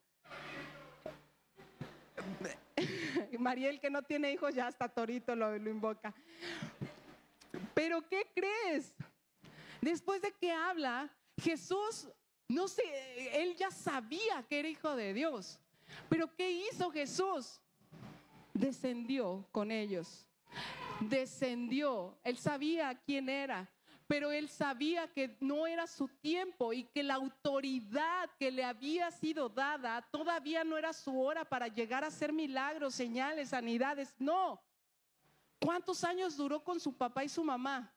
[SPEAKER 1] (laughs) María, el que no tiene hijos, ya hasta Torito lo, lo invoca. Pero ¿qué crees? Después de que habla, Jesús No sé, él ya sabía que era hijo de Dios. Pero ¿qué hizo Jesús? Descendió con ellos. Descendió. Él sabía quién era pero él sabía que no era su tiempo y que la autoridad que le había sido dada todavía no era su hora para llegar a hacer milagros, señales, sanidades. No. ¿Cuántos años duró con su papá y su mamá?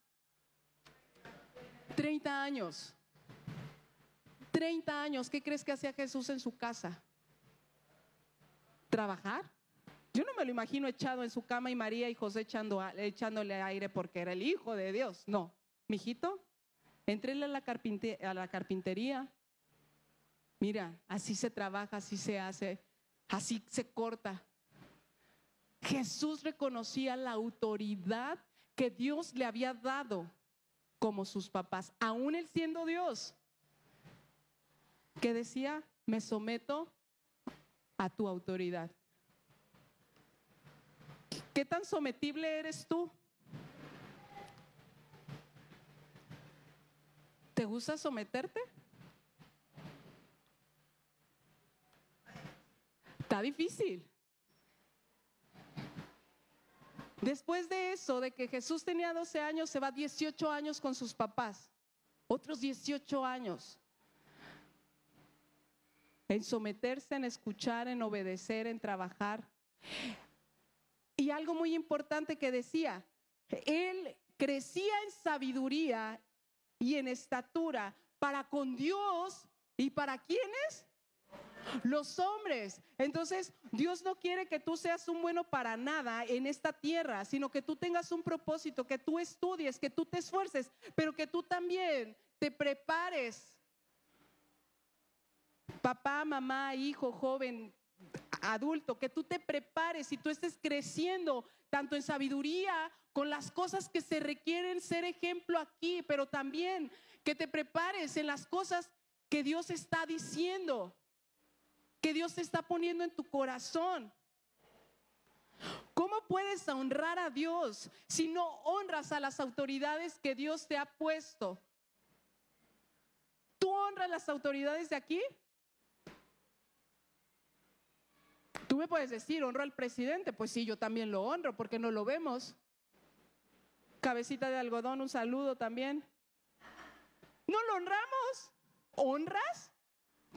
[SPEAKER 1] 30 años. 30 años. ¿Qué crees que hacía Jesús en su casa? ¿Trabajar? Yo no me lo imagino echado en su cama y María y José echándole aire porque era el hijo de Dios. No mijito, entrele a la, a la carpintería. Mira, así se trabaja, así se hace, así se corta. Jesús reconocía la autoridad que Dios le había dado como sus papás, aún él siendo Dios, que decía, me someto a tu autoridad. ¿Qué tan sometible eres tú? ¿Te gusta someterte? Está difícil. Después de eso, de que Jesús tenía 12 años, se va 18 años con sus papás. Otros 18 años. En someterse, en escuchar, en obedecer, en trabajar. Y algo muy importante que decía, él crecía en sabiduría y en estatura para con Dios y para quienes? Los hombres. Entonces, Dios no quiere que tú seas un bueno para nada en esta tierra, sino que tú tengas un propósito, que tú estudies, que tú te esfuerces, pero que tú también te prepares. Papá, mamá, hijo, joven, adulto, que tú te prepares y tú estés creciendo tanto en sabiduría con las cosas que se requieren ser ejemplo aquí, pero también que te prepares en las cosas que Dios está diciendo, que Dios está poniendo en tu corazón. ¿Cómo puedes honrar a Dios si no honras a las autoridades que Dios te ha puesto? ¿Tú honras las autoridades de aquí? Tú me puedes decir, honro al presidente. Pues sí, yo también lo honro porque no lo vemos. Cabecita de algodón, un saludo también. No lo honramos. ¿Honras?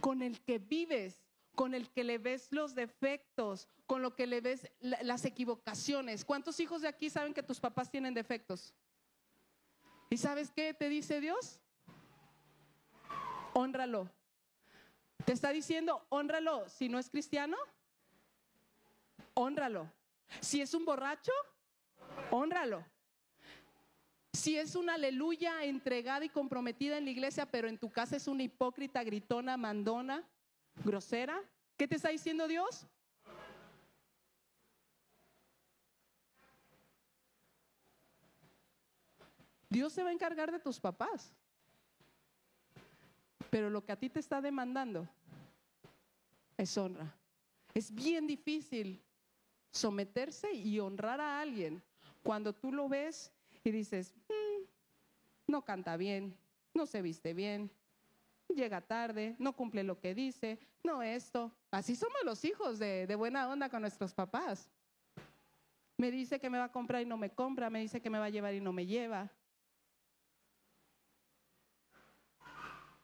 [SPEAKER 1] Con el que vives, con el que le ves los defectos, con lo que le ves las equivocaciones. ¿Cuántos hijos de aquí saben que tus papás tienen defectos? ¿Y sabes qué te dice Dios? Honralo. Te está diciendo, honralo si no es cristiano, honralo. Si es un borracho, honralo. Si es una aleluya entregada y comprometida en la iglesia, pero en tu casa es una hipócrita, gritona, mandona, grosera, ¿qué te está diciendo Dios? Dios se va a encargar de tus papás. Pero lo que a ti te está demandando es honra. Es bien difícil someterse y honrar a alguien cuando tú lo ves y dices, mm, no canta bien, no se viste bien, llega tarde, no cumple lo que dice, no esto. Así somos los hijos de, de buena onda con nuestros papás. Me dice que me va a comprar y no me compra, me dice que me va a llevar y no me lleva.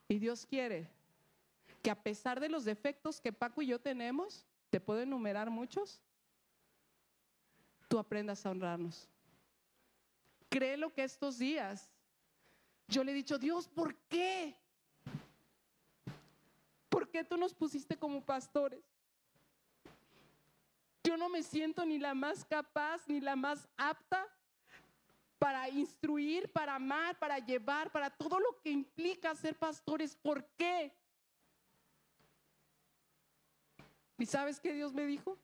[SPEAKER 1] Y Dios quiere que a pesar de los defectos que Paco y yo tenemos, te puedo enumerar muchos, tú aprendas a honrarnos. Créelo que estos días yo le he dicho, Dios, ¿por qué? ¿Por qué tú nos pusiste como pastores? Yo no me siento ni la más capaz ni la más apta para instruir, para amar, para llevar, para todo lo que implica ser pastores. ¿Por qué? ¿Y sabes qué Dios me dijo?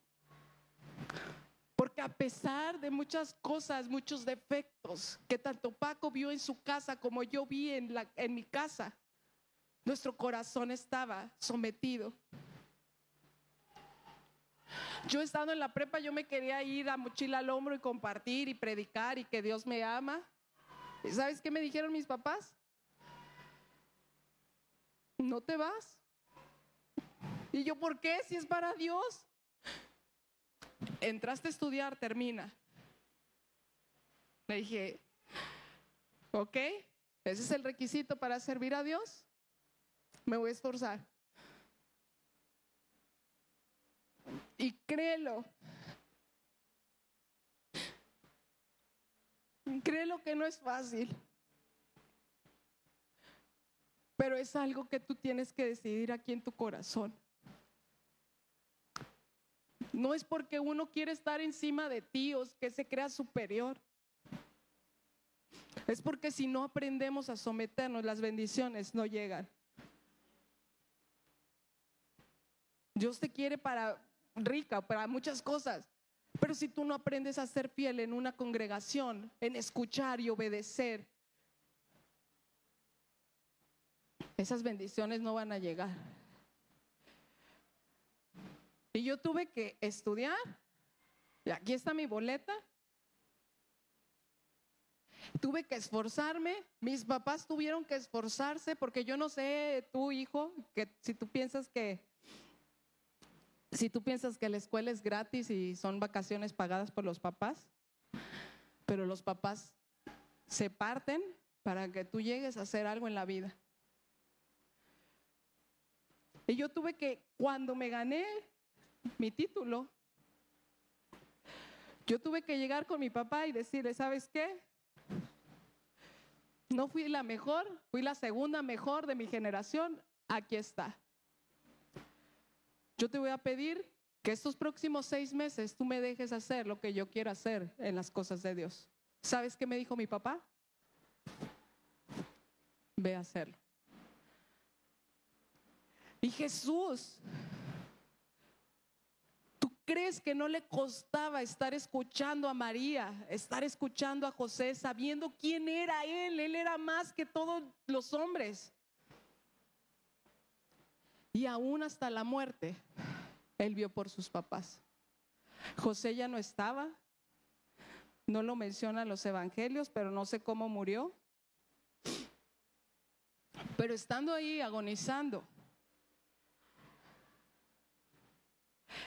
[SPEAKER 1] A pesar de muchas cosas, muchos defectos que tanto Paco vio en su casa como yo vi en, la, en mi casa, nuestro corazón estaba sometido. Yo estando en la prepa, yo me quería ir a mochila al hombro y compartir y predicar y que Dios me ama. ¿Y sabes qué me dijeron mis papás? no te vas. Y yo, ¿por qué? Si es para Dios. Entraste a estudiar, termina. Le dije, ok, ese es el requisito para servir a Dios. Me voy a esforzar. Y créelo. Créelo que no es fácil. Pero es algo que tú tienes que decidir aquí en tu corazón. No es porque uno quiere estar encima de ti que se crea superior. Es porque si no aprendemos a someternos, las bendiciones no llegan. Dios te quiere para rica, para muchas cosas. Pero si tú no aprendes a ser fiel en una congregación, en escuchar y obedecer, esas bendiciones no van a llegar. Y yo tuve que estudiar. Y aquí está mi boleta. Tuve que esforzarme. Mis papás tuvieron que esforzarse porque yo no sé, tu hijo, que si tú piensas que si tú piensas que la escuela es gratis y son vacaciones pagadas por los papás, pero los papás se parten para que tú llegues a hacer algo en la vida. Y yo tuve que, cuando me gané mi título, yo tuve que llegar con mi papá y decirle, ¿sabes qué? No fui la mejor, fui la segunda mejor de mi generación, aquí está. Yo te voy a pedir que estos próximos seis meses tú me dejes hacer lo que yo quiero hacer en las cosas de Dios. ¿Sabes qué me dijo mi papá? Ve a hacerlo. Y Jesús, ¿tú crees que no le costaba estar escuchando a María, estar escuchando a José, sabiendo quién era él? Él era más que todos los hombres. Y aún hasta la muerte, él vio por sus papás. José ya no estaba, no lo mencionan los evangelios, pero no sé cómo murió. Pero estando ahí agonizando,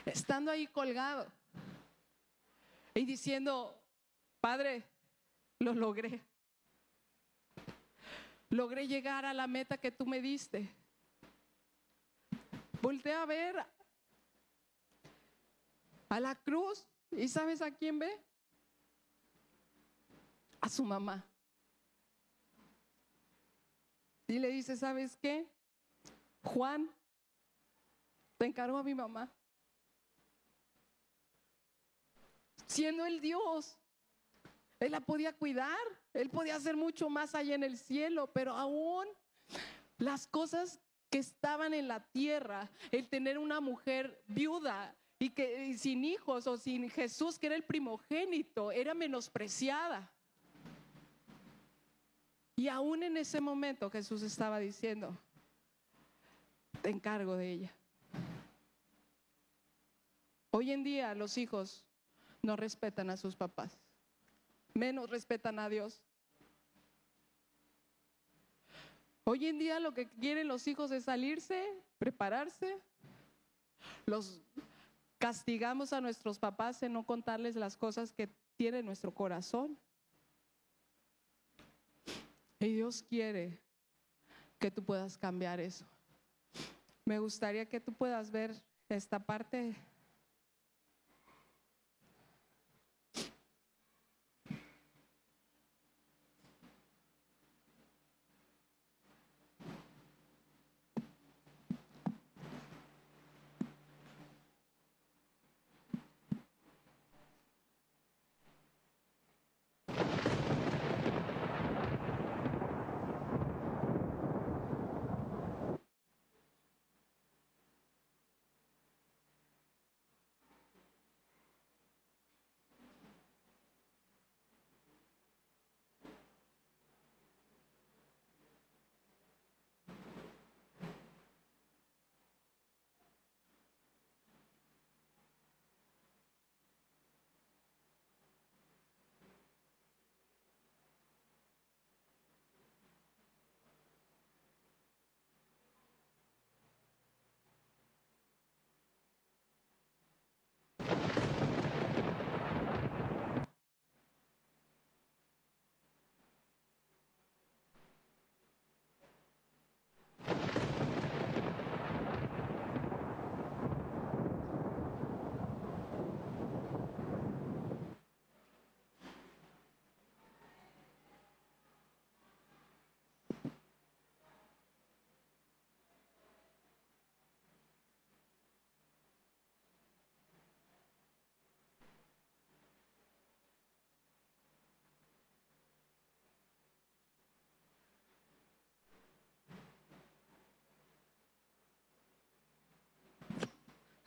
[SPEAKER 1] estando ahí colgado y diciendo, Padre, lo logré. Logré llegar a la meta que tú me diste. Volté a ver a la cruz y ¿sabes a quién ve? A su mamá. Y le dice, ¿sabes qué? Juan, te encargo a mi mamá. Siendo el Dios. Él la podía cuidar, él podía hacer mucho más allá en el cielo, pero aún las cosas que estaban en la tierra, el tener una mujer viuda y que sin hijos o sin Jesús, que era el primogénito, era menospreciada. Y aún en ese momento Jesús estaba diciendo, te encargo de ella. Hoy en día los hijos no respetan a sus papás, menos respetan a Dios. Hoy en día lo que quieren los hijos es salirse, prepararse. Los castigamos a nuestros papás en no contarles las cosas que tiene nuestro corazón. Y Dios quiere que tú puedas cambiar eso. Me gustaría que tú puedas ver esta parte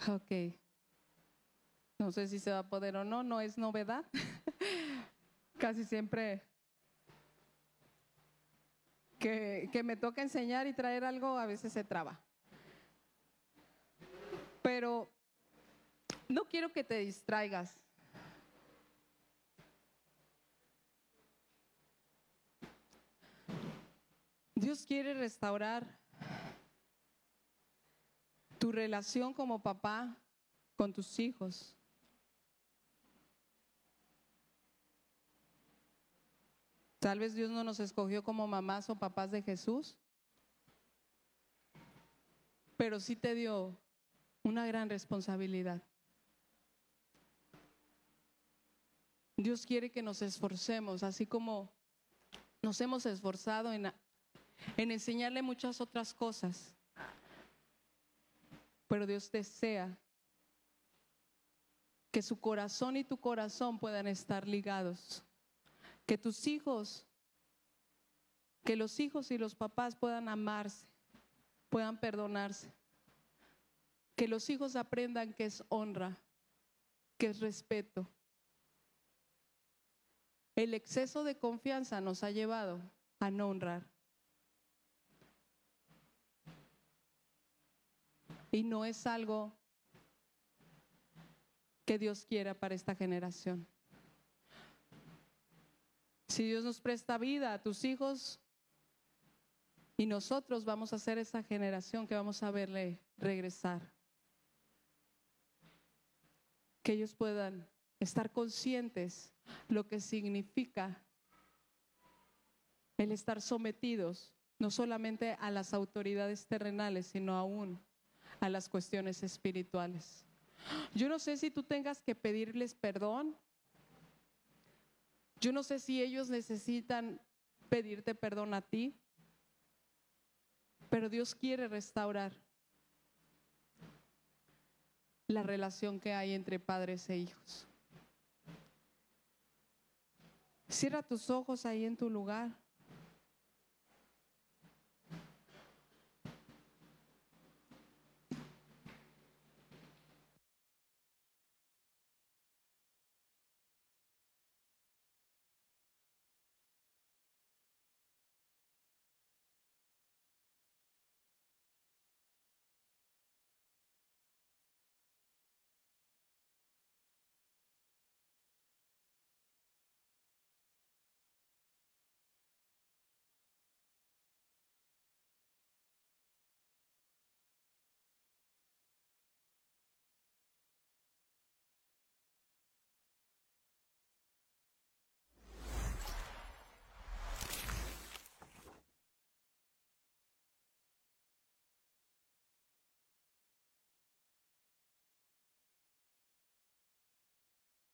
[SPEAKER 1] Ok. No sé si se va a poder o no, no es novedad. (laughs) Casi siempre que, que, me toca enseñar y traer algo, a veces se traba. Pero no quiero que te distraigas. Dios quiere restaurar tu relación como papá con tus hijos. Tal vez Dios no nos escogió como mamás o papás de Jesús, pero sí te dio una gran responsabilidad. Dios quiere que nos esforcemos, así como nos hemos esforzado en, en enseñarle muchas otras cosas. Pero Dios desea que su corazón y tu corazón puedan estar ligados. Que tus hijos, que los hijos y los papás puedan amarse, puedan perdonarse. Que los hijos aprendan que es honra, que es respeto, el exceso de confianza nos ha llevado a no honrar. Y no es algo que Dios quiera para esta generación. Si Dios nos presta vida a tus hijos y nosotros vamos a ser esa generación que vamos a verle regresar. Que ellos puedan estar conscientes lo que significa el estar sometidos no solamente a las autoridades terrenales, sino aún a las cuestiones espirituales. Yo no sé si tú tengas que pedirles perdón. Yo no sé si ellos necesitan pedirte perdón a ti. Pero Dios quiere restaurar la relación que hay entre padres e hijos. Cierra tus ojos ahí en tu lugar.